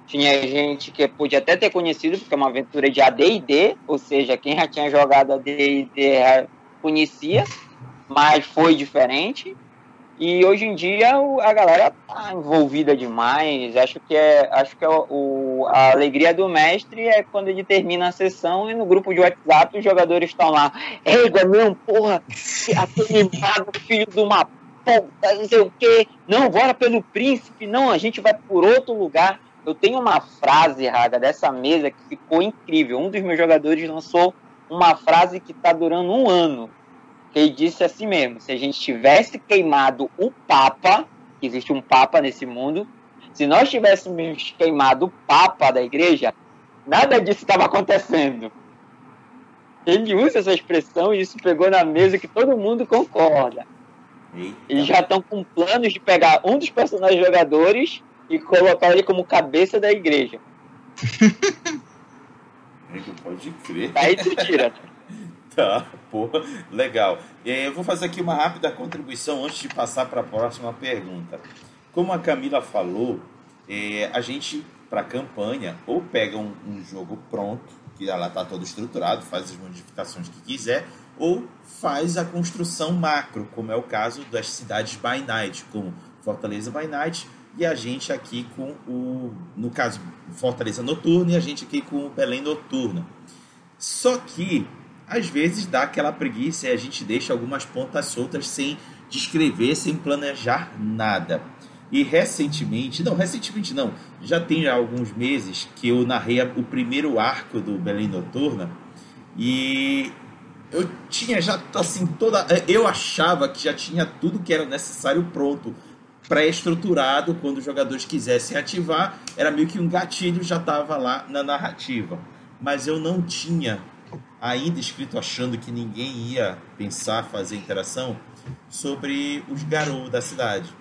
S2: Tinha gente que podia até ter conhecido, porque é uma aventura de AD&D, ou seja, quem já tinha jogado AD&D conhecia, mas foi diferente. E hoje em dia a galera tá envolvida demais. Acho que é, acho que é o, a alegria do mestre é quando ele termina a sessão e no grupo de WhatsApp os jogadores estão lá. Ega, meu, porra, aquele mago, filho de uma puta, não sei o quê. Não, bora pelo príncipe, não, a gente vai por outro lugar. Eu tenho uma frase, Raga, dessa mesa que ficou incrível. Um dos meus jogadores lançou uma frase que está durando um ano ele disse assim mesmo: se a gente tivesse queimado o Papa, que existe um Papa nesse mundo, se nós tivéssemos queimado o Papa da igreja, nada disso estava acontecendo. Ele usa essa expressão e isso pegou na mesa que todo mundo concorda. Eita. Eles já estão com planos de pegar um dos personagens jogadores e colocar ele como cabeça da igreja.
S1: Pode crer.
S2: Aí tu tira.
S1: Tá, pô, legal. Eu vou fazer aqui uma rápida contribuição antes de passar para a próxima pergunta. Como a Camila falou, é, a gente, para campanha, ou pega um, um, jogo pronto, que ela está todo estruturado, faz as modificações que quiser, ou faz a construção macro, como é o caso das cidades by night, como Fortaleza by night, e a gente aqui com o, no caso, Fortaleza Noturna, e a gente aqui com o Belém Noturna. Só que às vezes dá aquela preguiça e a gente deixa algumas pontas soltas sem descrever, sem planejar nada. E recentemente, não, recentemente não, já tem alguns meses que eu narrei o primeiro arco do Belém Noturna e eu tinha já assim toda, eu achava que já tinha tudo que era necessário pronto, pré-estruturado quando os jogadores quisessem ativar, era meio que um gatilho já estava lá na narrativa, mas eu não tinha ainda escrito achando que ninguém ia pensar fazer interação sobre os garotos da cidade.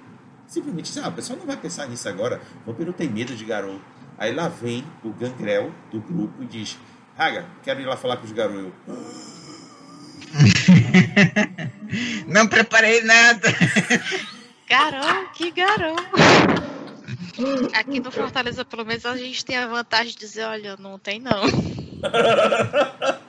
S1: Simplesmente assim, ah, o pessoal não vai pensar nisso agora, o vampiro tem medo de garoto. Aí lá vem o gangrel do grupo e diz, Raga, quero ir lá falar com os garotos.
S4: não preparei nada.
S3: Garou, que garou. Aqui no Fortaleza, pelo menos, a gente tem a vantagem de dizer, olha, não tem não.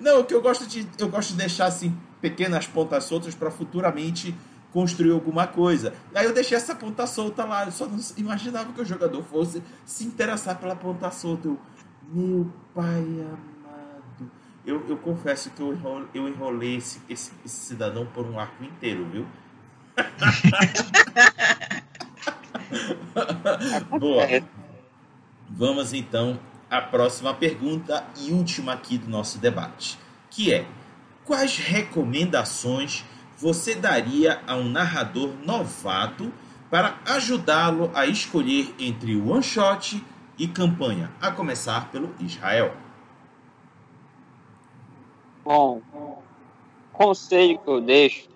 S1: Não, o que eu gosto de eu gosto de deixar assim pequenas pontas soltas para futuramente construir alguma coisa. Aí eu deixei essa ponta solta lá, eu só não imaginava que o jogador fosse se interessar pela ponta solta. Eu, meu pai amado. Eu, eu confesso que eu enrolei, eu enrolei esse, esse, esse cidadão por um arco inteiro, viu? Boa. Vamos então a próxima pergunta e última aqui do nosso debate, que é: quais recomendações você daria a um narrador novato para ajudá-lo a escolher entre one shot e campanha, a começar pelo Israel?
S2: Bom, conselho que eu deixo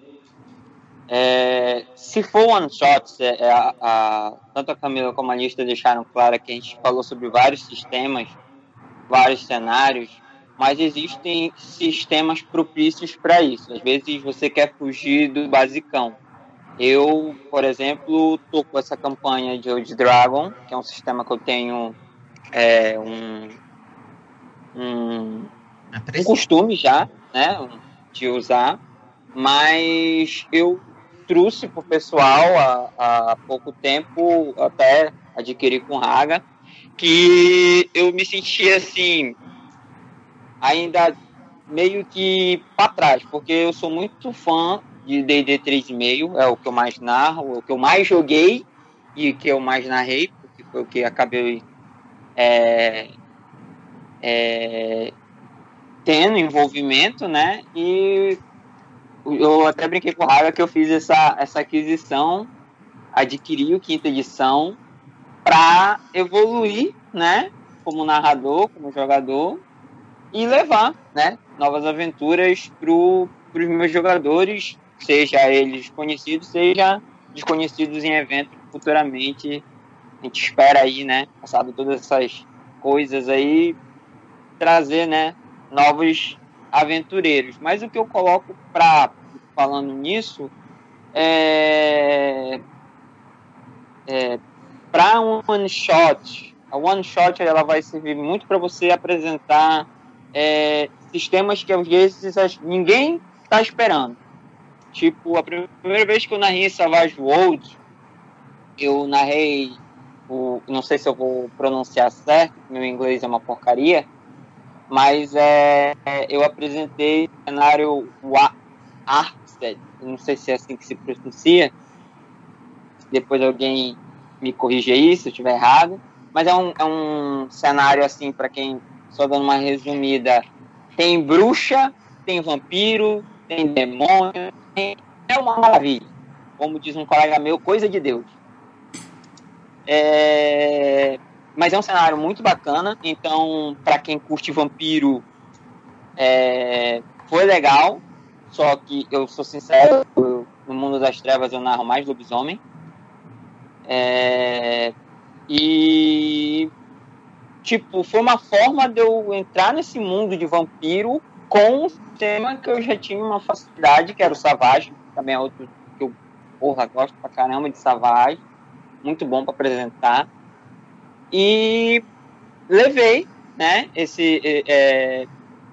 S2: é, se for one shot, é, é, a, a, tanto a Camila como a Lista deixaram claro que a gente falou sobre vários sistemas, vários cenários, mas existem sistemas propícios para isso. Às vezes você quer fugir do basicão. Eu, por exemplo, estou com essa campanha de Old Dragon, que é um sistema que eu tenho é, um, um, um costume já, né, de usar, mas eu trouxe para o pessoal há, há pouco tempo, até adquiri com Raga, que eu me sentia assim, ainda meio que para trás, porque eu sou muito fã de D&D 3.5, é o que eu mais narro, o que eu mais joguei e que eu mais narrei, porque foi o que acabei é, é, tendo envolvimento, né? E eu até brinquei com Raga que eu fiz essa, essa aquisição, adquiri o quinta edição para evoluir, né, como narrador, como jogador e levar, né, novas aventuras para os meus jogadores, seja eles conhecidos, seja desconhecidos em eventos futuramente. A gente espera aí, né, passado todas essas coisas aí, trazer, né, novos aventureiros. Mas o que eu coloco para falando nisso é, é para um one shot, a one shot ela vai servir muito para você apresentar é, sistemas que às vezes ninguém está esperando. Tipo, a primeira vez que eu narrei Savage World, eu narrei o, não sei se eu vou pronunciar certo, meu inglês é uma porcaria, mas é, eu apresentei o cenário Arksted, não sei se é assim que se pronuncia, depois alguém me corrija aí se eu estiver errado, mas é um, é um cenário assim, para quem, só dando uma resumida, tem bruxa, tem vampiro, tem demônio, tem, é uma maravilha, como diz um colega meu, coisa de Deus. É, mas é um cenário muito bacana, então para quem curte vampiro é, foi legal, só que eu sou sincero, eu, no mundo das trevas eu narro mais lobisomem. É, e tipo, foi uma forma de eu entrar nesse mundo de vampiro com um tema que eu já tinha uma facilidade, que era o Savage, também é outro que eu porra, gosto pra caramba de Savage muito bom para apresentar. E levei, né, esse, é,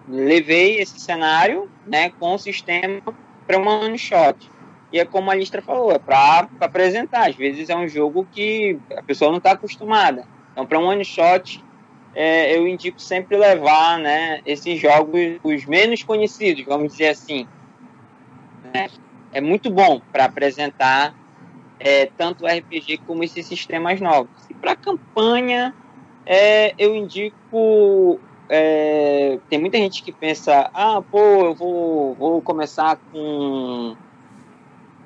S2: levei esse cenário, né, com o sistema para uma one shot. E é como a Listra falou, é para apresentar. Às vezes é um jogo que a pessoa não está acostumada. Então, para um one shot, é, eu indico sempre levar né, esses jogos os menos conhecidos, vamos dizer assim. Né? É muito bom para apresentar é, tanto RPG como esses sistemas novos. Para campanha, é, eu indico. É, tem muita gente que pensa: ah, pô, eu vou, vou começar com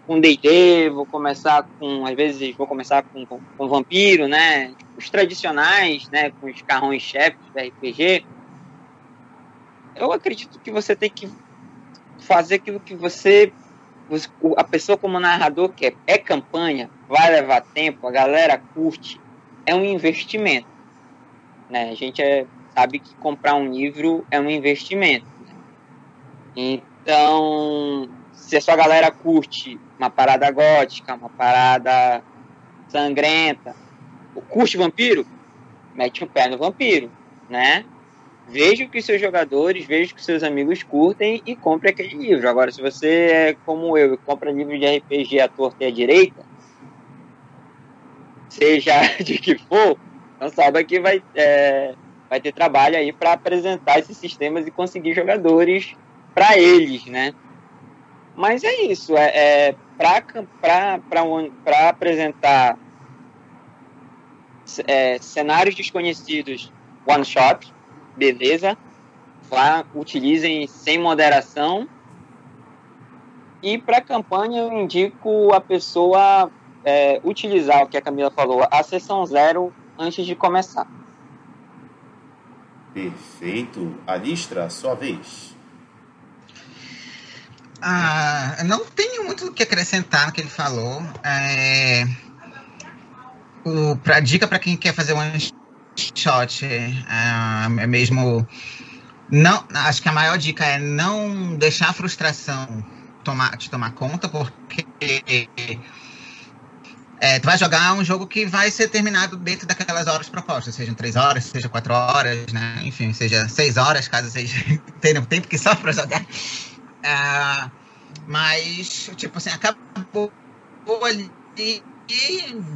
S2: com D&D, vou começar com, às vezes vou começar com, com, com vampiro, né? Os tradicionais, né? Com os carrões chefes do RPG. Eu acredito que você tem que fazer aquilo que você a pessoa como narrador quer é campanha, vai levar tempo, a galera curte, é um investimento. Né? A gente é, sabe que comprar um livro é um investimento. Né? Então, se a sua galera curte uma parada gótica, uma parada sangrenta, curte vampiro, mete o pé no vampiro, né? veja o que seus jogadores, veja o que seus amigos curtem e compre aquele livro. Agora, se você é como eu e compra livro de RPG à torta e à direita, seja de que for, não saiba que vai, é, vai ter trabalho aí para apresentar esses sistemas e conseguir jogadores para eles, né? Mas é isso, é, é para apresentar é, cenários desconhecidos one shot, beleza. Vá, utilizem sem moderação. E para campanha eu indico a pessoa é, utilizar o que a Camila falou, a sessão zero antes de começar.
S1: Perfeito. Alistra, sua vez.
S4: Ah, não tenho muito o que acrescentar no que ele falou. É, o, pra, dica para quem quer fazer uma shot é, é mesmo. Não, acho que a maior dica é não deixar a frustração tomar, te tomar conta, porque é, tu vai jogar um jogo que vai ser terminado dentro daquelas horas propostas, sejam três horas, seja quatro horas, né? Enfim, seja seis horas, caso seja tenha tempo que só para jogar. É, mas, tipo assim, acabou ali e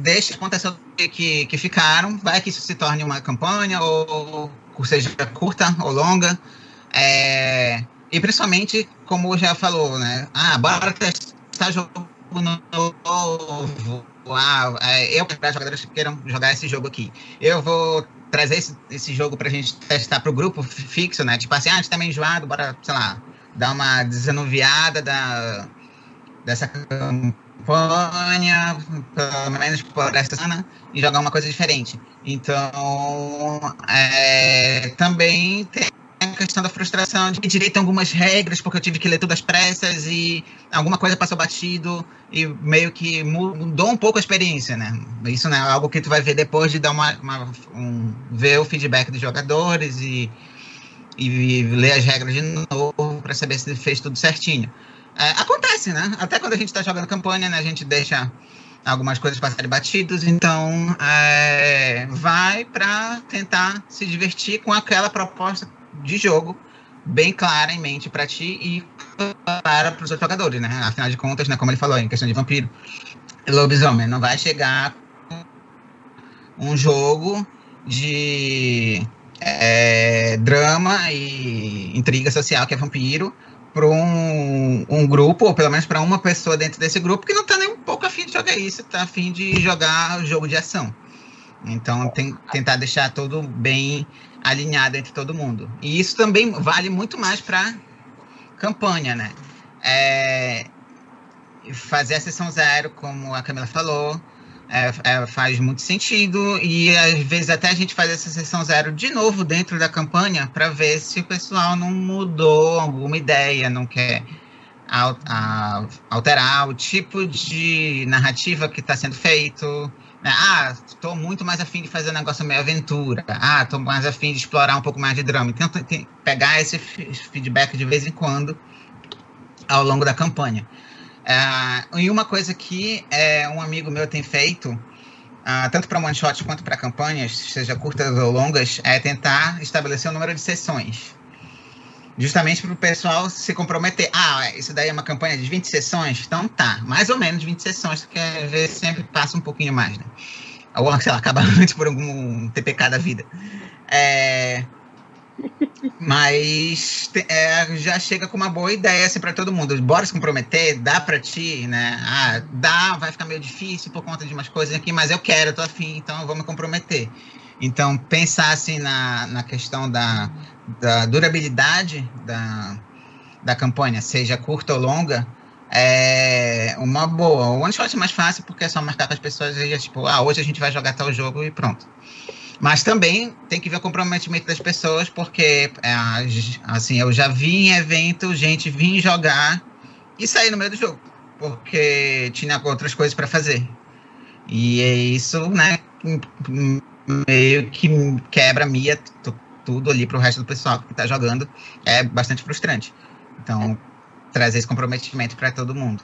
S4: deixa acontecer que, que ficaram. Vai que isso se torne uma campanha, ou, ou seja curta ou longa. É, e principalmente, como já falou, né? Ah, bora testar jogo novo. Ah, eu para jogadores que queiram jogar esse jogo aqui. Eu vou trazer esse, esse jogo pra gente testar pro grupo fixo, né? Tipo assim, ah, a gente tá meio enjoado, bora, sei lá, dar uma desanuviada da, dessa campanha, pelo menos por essa semana, e jogar uma coisa diferente. Então, é, também tem a questão da frustração de direito a algumas regras, porque eu tive que ler todas as pressas e alguma coisa passou batido e meio que mudou um pouco a experiência, né? Isso não é algo que tu vai ver depois de dar uma, uma um, ver o feedback dos jogadores e, e ler as regras de novo para saber se fez tudo certinho. É, acontece, né? Até quando a gente está jogando campanha, né, a gente deixa algumas coisas passarem batidos, então é, vai para tentar se divertir com aquela proposta de jogo bem clara em mente para ti e para os outros jogadores, né? Afinal de contas, né, como ele falou, em questão de vampiro, lobisomem não vai chegar um jogo de é, drama e intriga social que é vampiro para um, um grupo, ou pelo menos para uma pessoa dentro desse grupo que não está nem um pouco afim de jogar isso, está afim de jogar jogo de ação. Então, tem, tentar deixar tudo bem alinhado entre todo mundo. E isso também vale muito mais para campanha, né? É, fazer a sessão zero, como a Camila falou, é, é, faz muito sentido e às vezes até a gente faz essa sessão zero de novo dentro da campanha para ver se o pessoal não mudou alguma ideia, não quer alterar o tipo de narrativa que está sendo feito. Ah, estou muito mais afim de fazer um negócio meio aventura. Ah, estou mais afim de explorar um pouco mais de drama. Então, tem que pegar esse feedback de vez em quando ao longo da campanha. Uh, e uma coisa que é, um amigo meu tem feito, uh, tanto para one shot quanto para campanhas, seja curtas ou longas, é tentar estabelecer o número de sessões. Justamente para o pessoal se comprometer. Ah, isso daí é uma campanha de 20 sessões? Então tá, mais ou menos 20 sessões, porque às vezes sempre passa um pouquinho mais, né? Ou, sei lá, acaba antes por algum TPK da vida. É, mas é, já chega com uma boa ideia assim, para todo mundo. Bora se comprometer, dá para ti, né? Ah, dá, vai ficar meio difícil por conta de umas coisas aqui, mas eu quero, eu tô afim, então eu vou me comprometer. Então, pensar assim na, na questão da, da durabilidade da, da campanha, seja curta ou longa, é uma boa. O one shot é mais fácil porque é só marcar com as pessoas e é tipo, ah, hoje a gente vai jogar tal jogo e pronto. Mas também tem que ver o comprometimento das pessoas, porque é, assim, eu já vi em evento gente vir jogar e sair no meio do jogo, porque tinha outras coisas para fazer. E é isso, né, meio que quebra Mia tudo ali pro resto do pessoal que tá jogando. É bastante frustrante. Então, trazer esse comprometimento para todo mundo.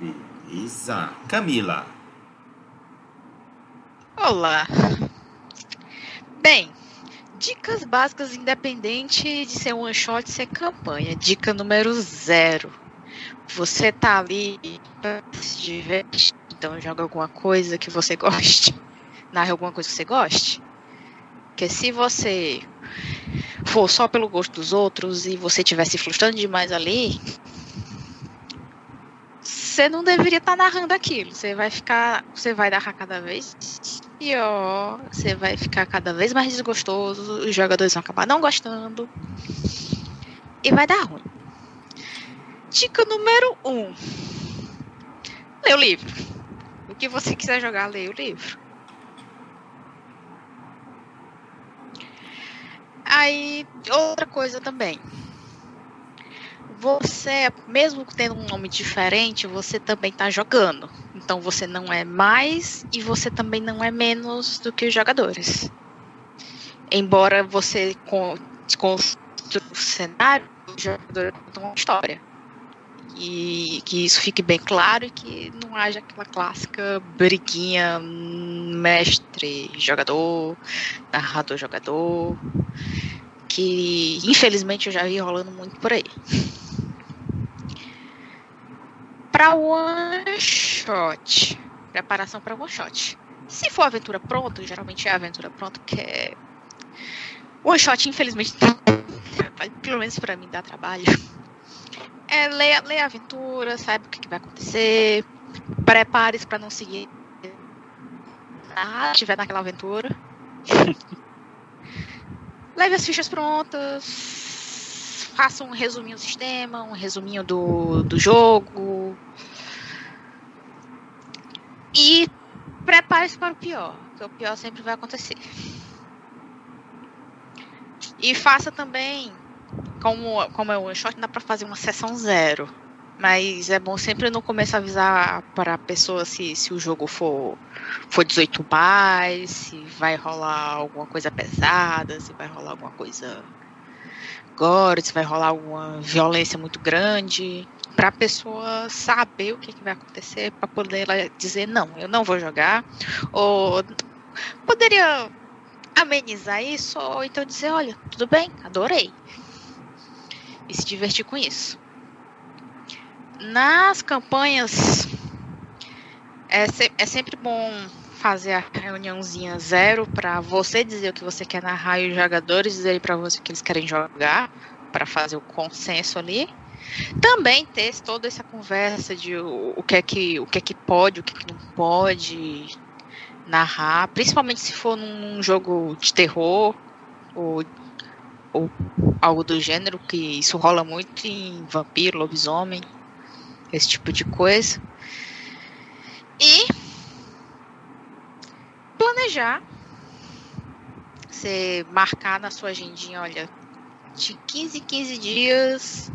S1: Beleza. Camila.
S3: Olá. Bem, dicas básicas independente de ser one shot, ser campanha. Dica número zero. Você tá ali pra se divertir, então joga alguma coisa que você goste. Narre alguma coisa que você goste. Porque se você for só pelo gosto dos outros e você estiver se frustrando demais ali, você não deveria estar tá narrando aquilo. Você vai ficar. Você vai narrar cada vez pior, você vai ficar cada vez mais desgostoso, os jogadores vão acabar não gostando e vai dar ruim. Dica número 1: um, lê o livro. O que você quiser jogar, leia o livro. Aí, outra coisa também. Você, mesmo tendo um nome diferente, você também está jogando. Então você não é mais e você também não é menos do que os jogadores. Embora você construa o cenário, os jogadores contam uma história. E que isso fique bem claro e que não haja aquela clássica briguinha mestre-jogador, narrador-jogador, que infelizmente eu já vi rolando muito por aí. Para one shot, preparação para one shot. Se for aventura pronta, geralmente é aventura pronta, que é one shot, infelizmente, pelo menos para mim dá trabalho. É ler, ler a aventura, sabe o que, que vai acontecer, prepare-se para não seguir nada estiver naquela aventura. Leve as fichas prontas, faça um resuminho do sistema, um resuminho do, do jogo. E prepare-se para o pior, porque o pior sempre vai acontecer. E faça também, como, como é one shot, dá para fazer uma sessão zero. Mas é bom sempre no começo avisar para a pessoa se, se o jogo for, for 18 mais, se vai rolar alguma coisa pesada, se vai rolar alguma coisa gore, se vai rolar alguma violência muito grande, para a pessoa saber o que, que vai acontecer, para poder ela dizer não, eu não vou jogar, ou poderia amenizar isso, ou então dizer, olha, tudo bem, adorei. E se divertir com isso. Nas campanhas, é, se, é sempre bom fazer a reuniãozinha zero para você dizer o que você quer narrar e os jogadores dizerem para você o que eles querem jogar, para fazer o consenso ali. Também ter toda essa conversa de o, o que é que o que é que pode, o que, é que não pode narrar, principalmente se for num jogo de terror ou, ou algo do gênero, que isso rola muito em vampiro, lobisomem, esse tipo de coisa. E planejar. Você marcar na sua agendinha, olha, de 15 em 15 dias,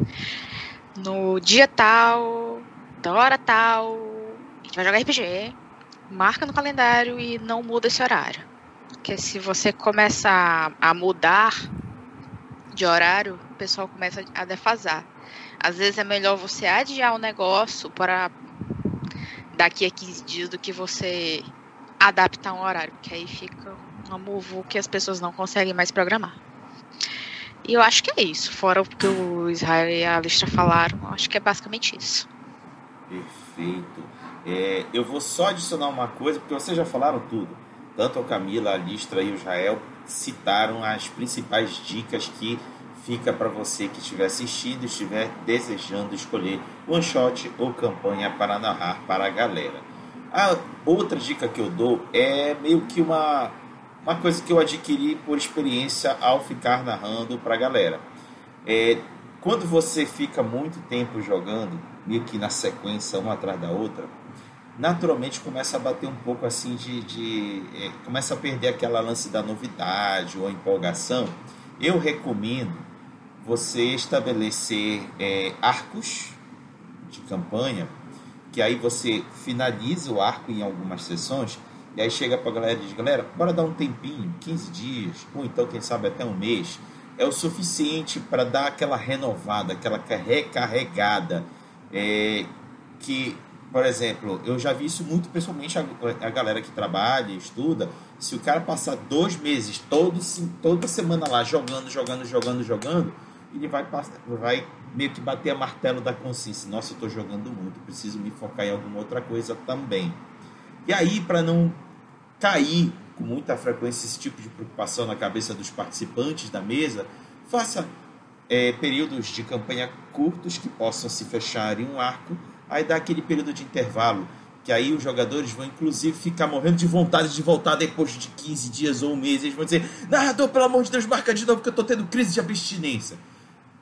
S3: no dia tal, da hora tal, a gente vai jogar RPG. Marca no calendário e não muda esse horário. Porque se você começa a, mudar de horário, o pessoal começa a defasar. Às vezes é melhor você adiar o negócio para daqui a 15 dias do que você adaptar um horário, porque aí fica uma muvu que as pessoas não conseguem mais programar. E eu acho que é isso. Fora o que o Israel e a Listra falaram, acho que é basicamente isso.
S1: Perfeito. É, eu vou só adicionar uma coisa, porque vocês já falaram tudo. Tanto a Camila, a Listra e o Israel citaram as principais dicas que fica para você que estiver assistindo, estiver desejando escolher one shot ou campanha para narrar para a galera. A outra dica que eu dou é meio que uma, uma coisa que eu adquiri por experiência ao ficar narrando para a galera. É, quando você fica muito tempo jogando, meio que na sequência, uma atrás da outra, naturalmente começa a bater um pouco assim de. de é, começa a perder aquela lance da novidade ou empolgação. Eu recomendo você estabelecer é, arcos de campanha que aí você finaliza o arco em algumas sessões, e aí chega para a galera e diz, galera, bora dar um tempinho, 15 dias, ou então quem sabe até um mês, é o suficiente para dar aquela renovada, aquela recarregada, é, que, por exemplo, eu já vi isso muito, pessoalmente a, a galera que trabalha, estuda, se o cara passar dois meses, todo, toda semana lá, jogando, jogando, jogando, jogando, ele vai, vai meio que bater a martelo da consciência. Nossa, eu estou jogando muito, preciso me focar em alguma outra coisa também. E aí, para não cair com muita frequência esse tipo de preocupação na cabeça dos participantes da mesa, faça é, períodos de campanha curtos que possam se fechar em um arco, aí dá aquele período de intervalo, que aí os jogadores vão inclusive ficar morrendo de vontade de voltar depois de 15 dias ou um mês. Eles vão dizer: Narrador, pelo amor de Deus, marca de novo que eu estou tendo crise de abstinência.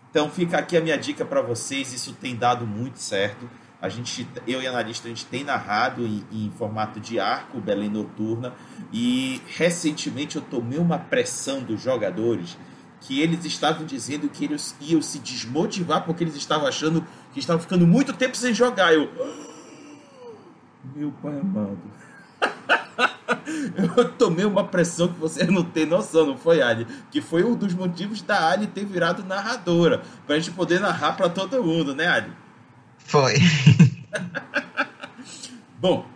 S1: Então fica aqui a minha dica para vocês, isso tem dado muito certo. A gente, eu e a analista, a gente tem narrado em, em, formato de arco, Belém Noturna, e recentemente eu tomei uma pressão dos jogadores que eles estavam dizendo que eles iam se desmotivar porque eles estavam achando que estavam ficando muito tempo sem jogar. Eu, meu pai amado. eu tomei uma pressão que você não tem noção, não foi, Ali? Que foi um dos motivos da Ali ter virado narradora. Pra gente poder narrar para todo mundo, né, Ali?
S4: Foi.
S1: Bom,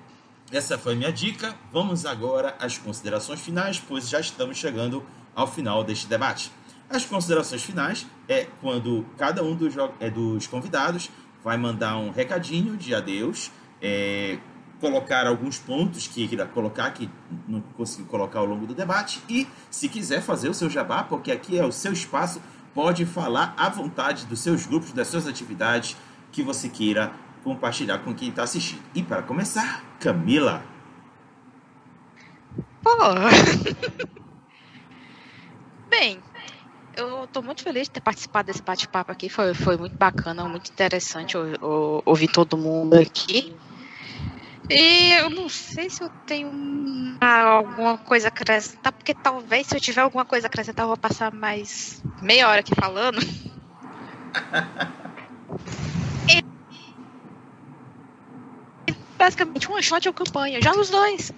S1: essa foi minha dica. Vamos agora às considerações finais, pois já estamos chegando ao final deste debate. As considerações finais é quando cada um dos, é, dos convidados vai mandar um recadinho de adeus, é, colocar alguns pontos que colocar que não consegui colocar ao longo do debate e se quiser fazer o seu jabá, porque aqui é o seu espaço, pode falar à vontade dos seus grupos, das suas atividades que você queira compartilhar com quem está assistindo. E para começar, Camila.
S3: Pô. Bem, eu estou muito feliz de ter participado desse bate-papo aqui. Foi, foi muito bacana, muito interessante ouvir todo mundo aqui. E eu não sei se eu tenho alguma coisa a acrescentar, porque talvez se eu tiver alguma coisa a acrescentar, eu vou passar mais meia hora aqui falando. e, basicamente, one shot ou campanha. Joga os dois.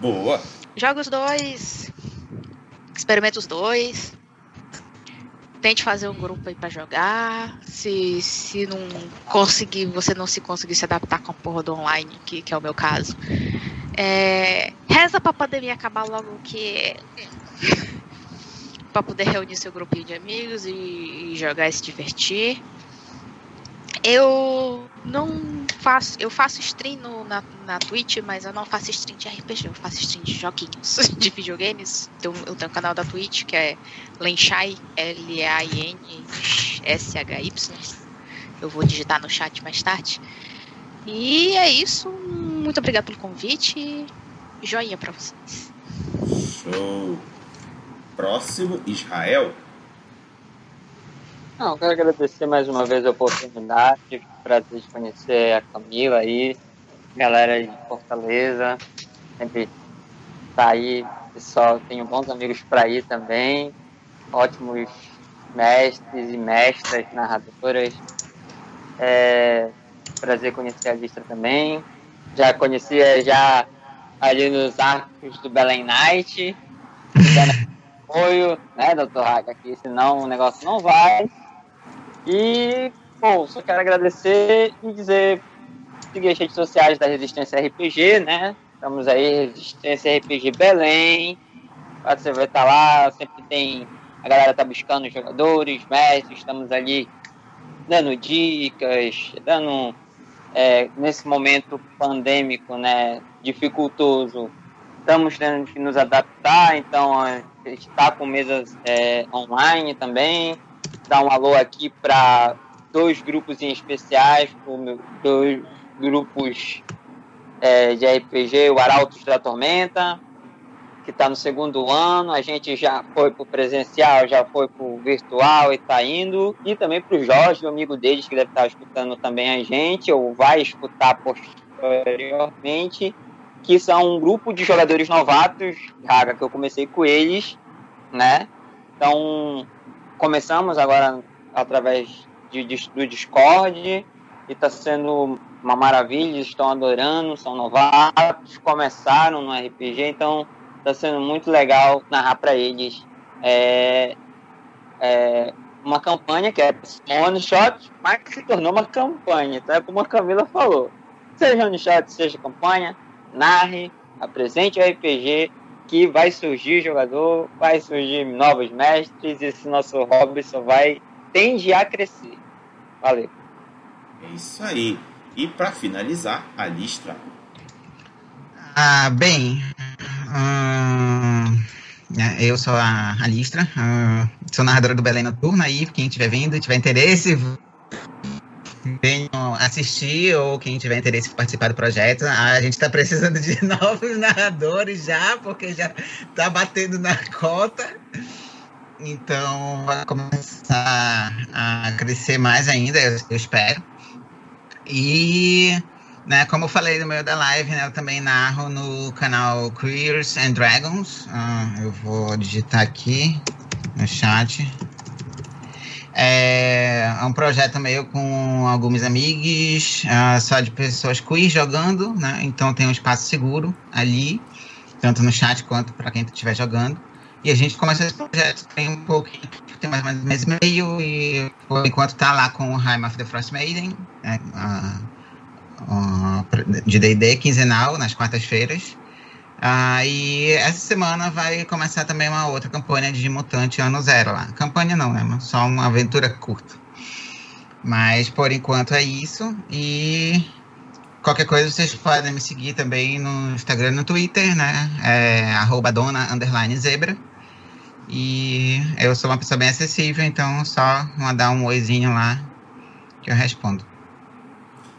S1: Boa.
S3: Joga os dois. Experimenta os dois tente fazer um grupo aí para jogar. Se, se não conseguir, você não se conseguir se adaptar com a porra do online, que, que é o meu caso. É, reza pra pandemia acabar logo que. pra poder reunir seu grupinho de amigos e, e jogar e se divertir. Eu não faço. Eu faço stream no, na, na Twitch, mas eu não faço stream de RPG, eu faço stream de joguinhos, de videogames. Então, eu tenho um canal da Twitch que é Lenshai, L-A-I-N-S-H-Y. Eu vou digitar no chat mais tarde. E é isso. Muito obrigado pelo convite e joinha pra vocês.
S1: Show. Próximo, Israel.
S2: Não, quero agradecer mais uma vez a oportunidade, prazer de conhecer a Camila aí, galera de Fortaleza, sempre tá aí, pessoal, tenho bons amigos para ir também, ótimos mestres e mestras, narradoras. É, prazer conhecer a Listra também. Já conhecia já ali nos arcos do Belém Night, apoio, né, doutor Haga, aqui, senão o negócio não vai. E, bom, só quero agradecer e dizer, seguir as redes sociais da Resistência RPG, né? Estamos aí, Resistência RPG Belém. Você vai estar lá, sempre tem. A galera tá buscando jogadores, mestres, estamos ali dando dicas, dando. É, nesse momento pandêmico, né, dificultoso, estamos tendo que nos adaptar, então a gente está com mesas é, online também, dar um alô aqui para dois grupos em especiais, dois grupos é, de RPG, o Arautos da Tormenta, que está no segundo ano, a gente já foi para o presencial, já foi para o virtual e está indo, e também para o Jorge, o amigo deles, que deve estar tá escutando também a gente, ou vai escutar posteriormente, que são um grupo de jogadores novatos, Raga, que eu comecei com eles, né? Então, começamos agora através de, de, do Discord e está sendo uma maravilha, estão adorando, são novatos, começaram no RPG, então está sendo muito legal narrar para eles é, é, uma campanha que é one shot, mas que se tornou uma campanha, então como a Camila falou, seja one shot, seja campanha, narre, apresente o RPG que vai surgir jogador, vai surgir novos mestres, e esse nosso hobby só vai tende a crescer. Valeu.
S1: É isso aí. E para finalizar, a listra.
S4: Ah, bem, hum, eu sou a, a Listra, hum, sou narradora do Belém Noturno aí, quem estiver vendo, tiver interesse, venham assistir ou quem tiver interesse em participar do projeto. A gente está precisando de novos narradores já, porque já está batendo na cota. Então vai começar a crescer mais ainda, eu, eu espero. E, né, como eu falei no meio da live, né, eu também narro no canal Queers and Dragons. Uh, eu vou digitar aqui no chat. É, é um projeto meio com alguns amigos, uh, só de pessoas queer jogando, né? Então tem um espaço seguro ali, tanto no chat quanto para quem estiver jogando. E a gente começou esse projeto tem um pouquinho, tem mais menos um mês e meio, e por enquanto tá lá com o Heim of the Frost Maiden, né? uh, uh, de D&D quinzenal, nas quartas-feiras. Ah, e essa semana vai começar também uma outra campanha de Mutante Ano Zero lá. Campanha não, né? Só uma aventura curta. Mas por enquanto é isso. E qualquer coisa vocês podem me seguir também no Instagram e no Twitter, né? É arroba dona underline zebra. E eu sou uma pessoa bem acessível, então só mandar um oizinho lá que eu respondo.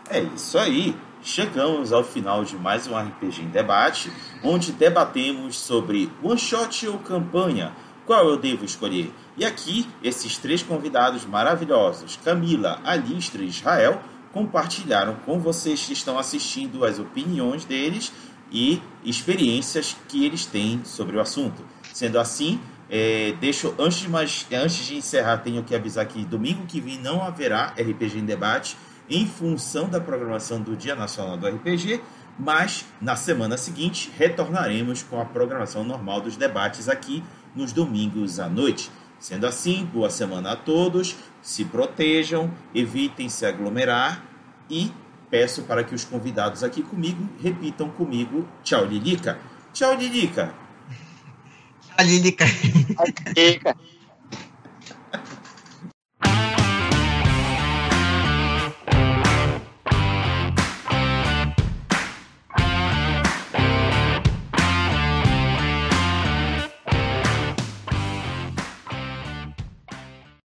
S1: É isso aí chegamos ao final de mais um RPG em debate, onde debatemos sobre one shot ou campanha, qual eu devo escolher. E aqui, esses três convidados maravilhosos, Camila, Alistra e Israel, compartilharam com vocês que estão assistindo as opiniões deles e experiências que eles têm sobre o assunto. Sendo assim, é, deixo antes de, mais, antes de encerrar, tenho que avisar que domingo que vem não haverá RPG em debate em função da programação do Dia Nacional do RPG, mas na semana seguinte retornaremos com a programação normal dos debates aqui nos domingos à noite. Sendo assim, boa semana a todos, se protejam, evitem se aglomerar e peço para que os convidados aqui comigo repitam comigo: tchau, Lilica. Tchau, Lilica.
S4: Lilica.
S2: Lilica.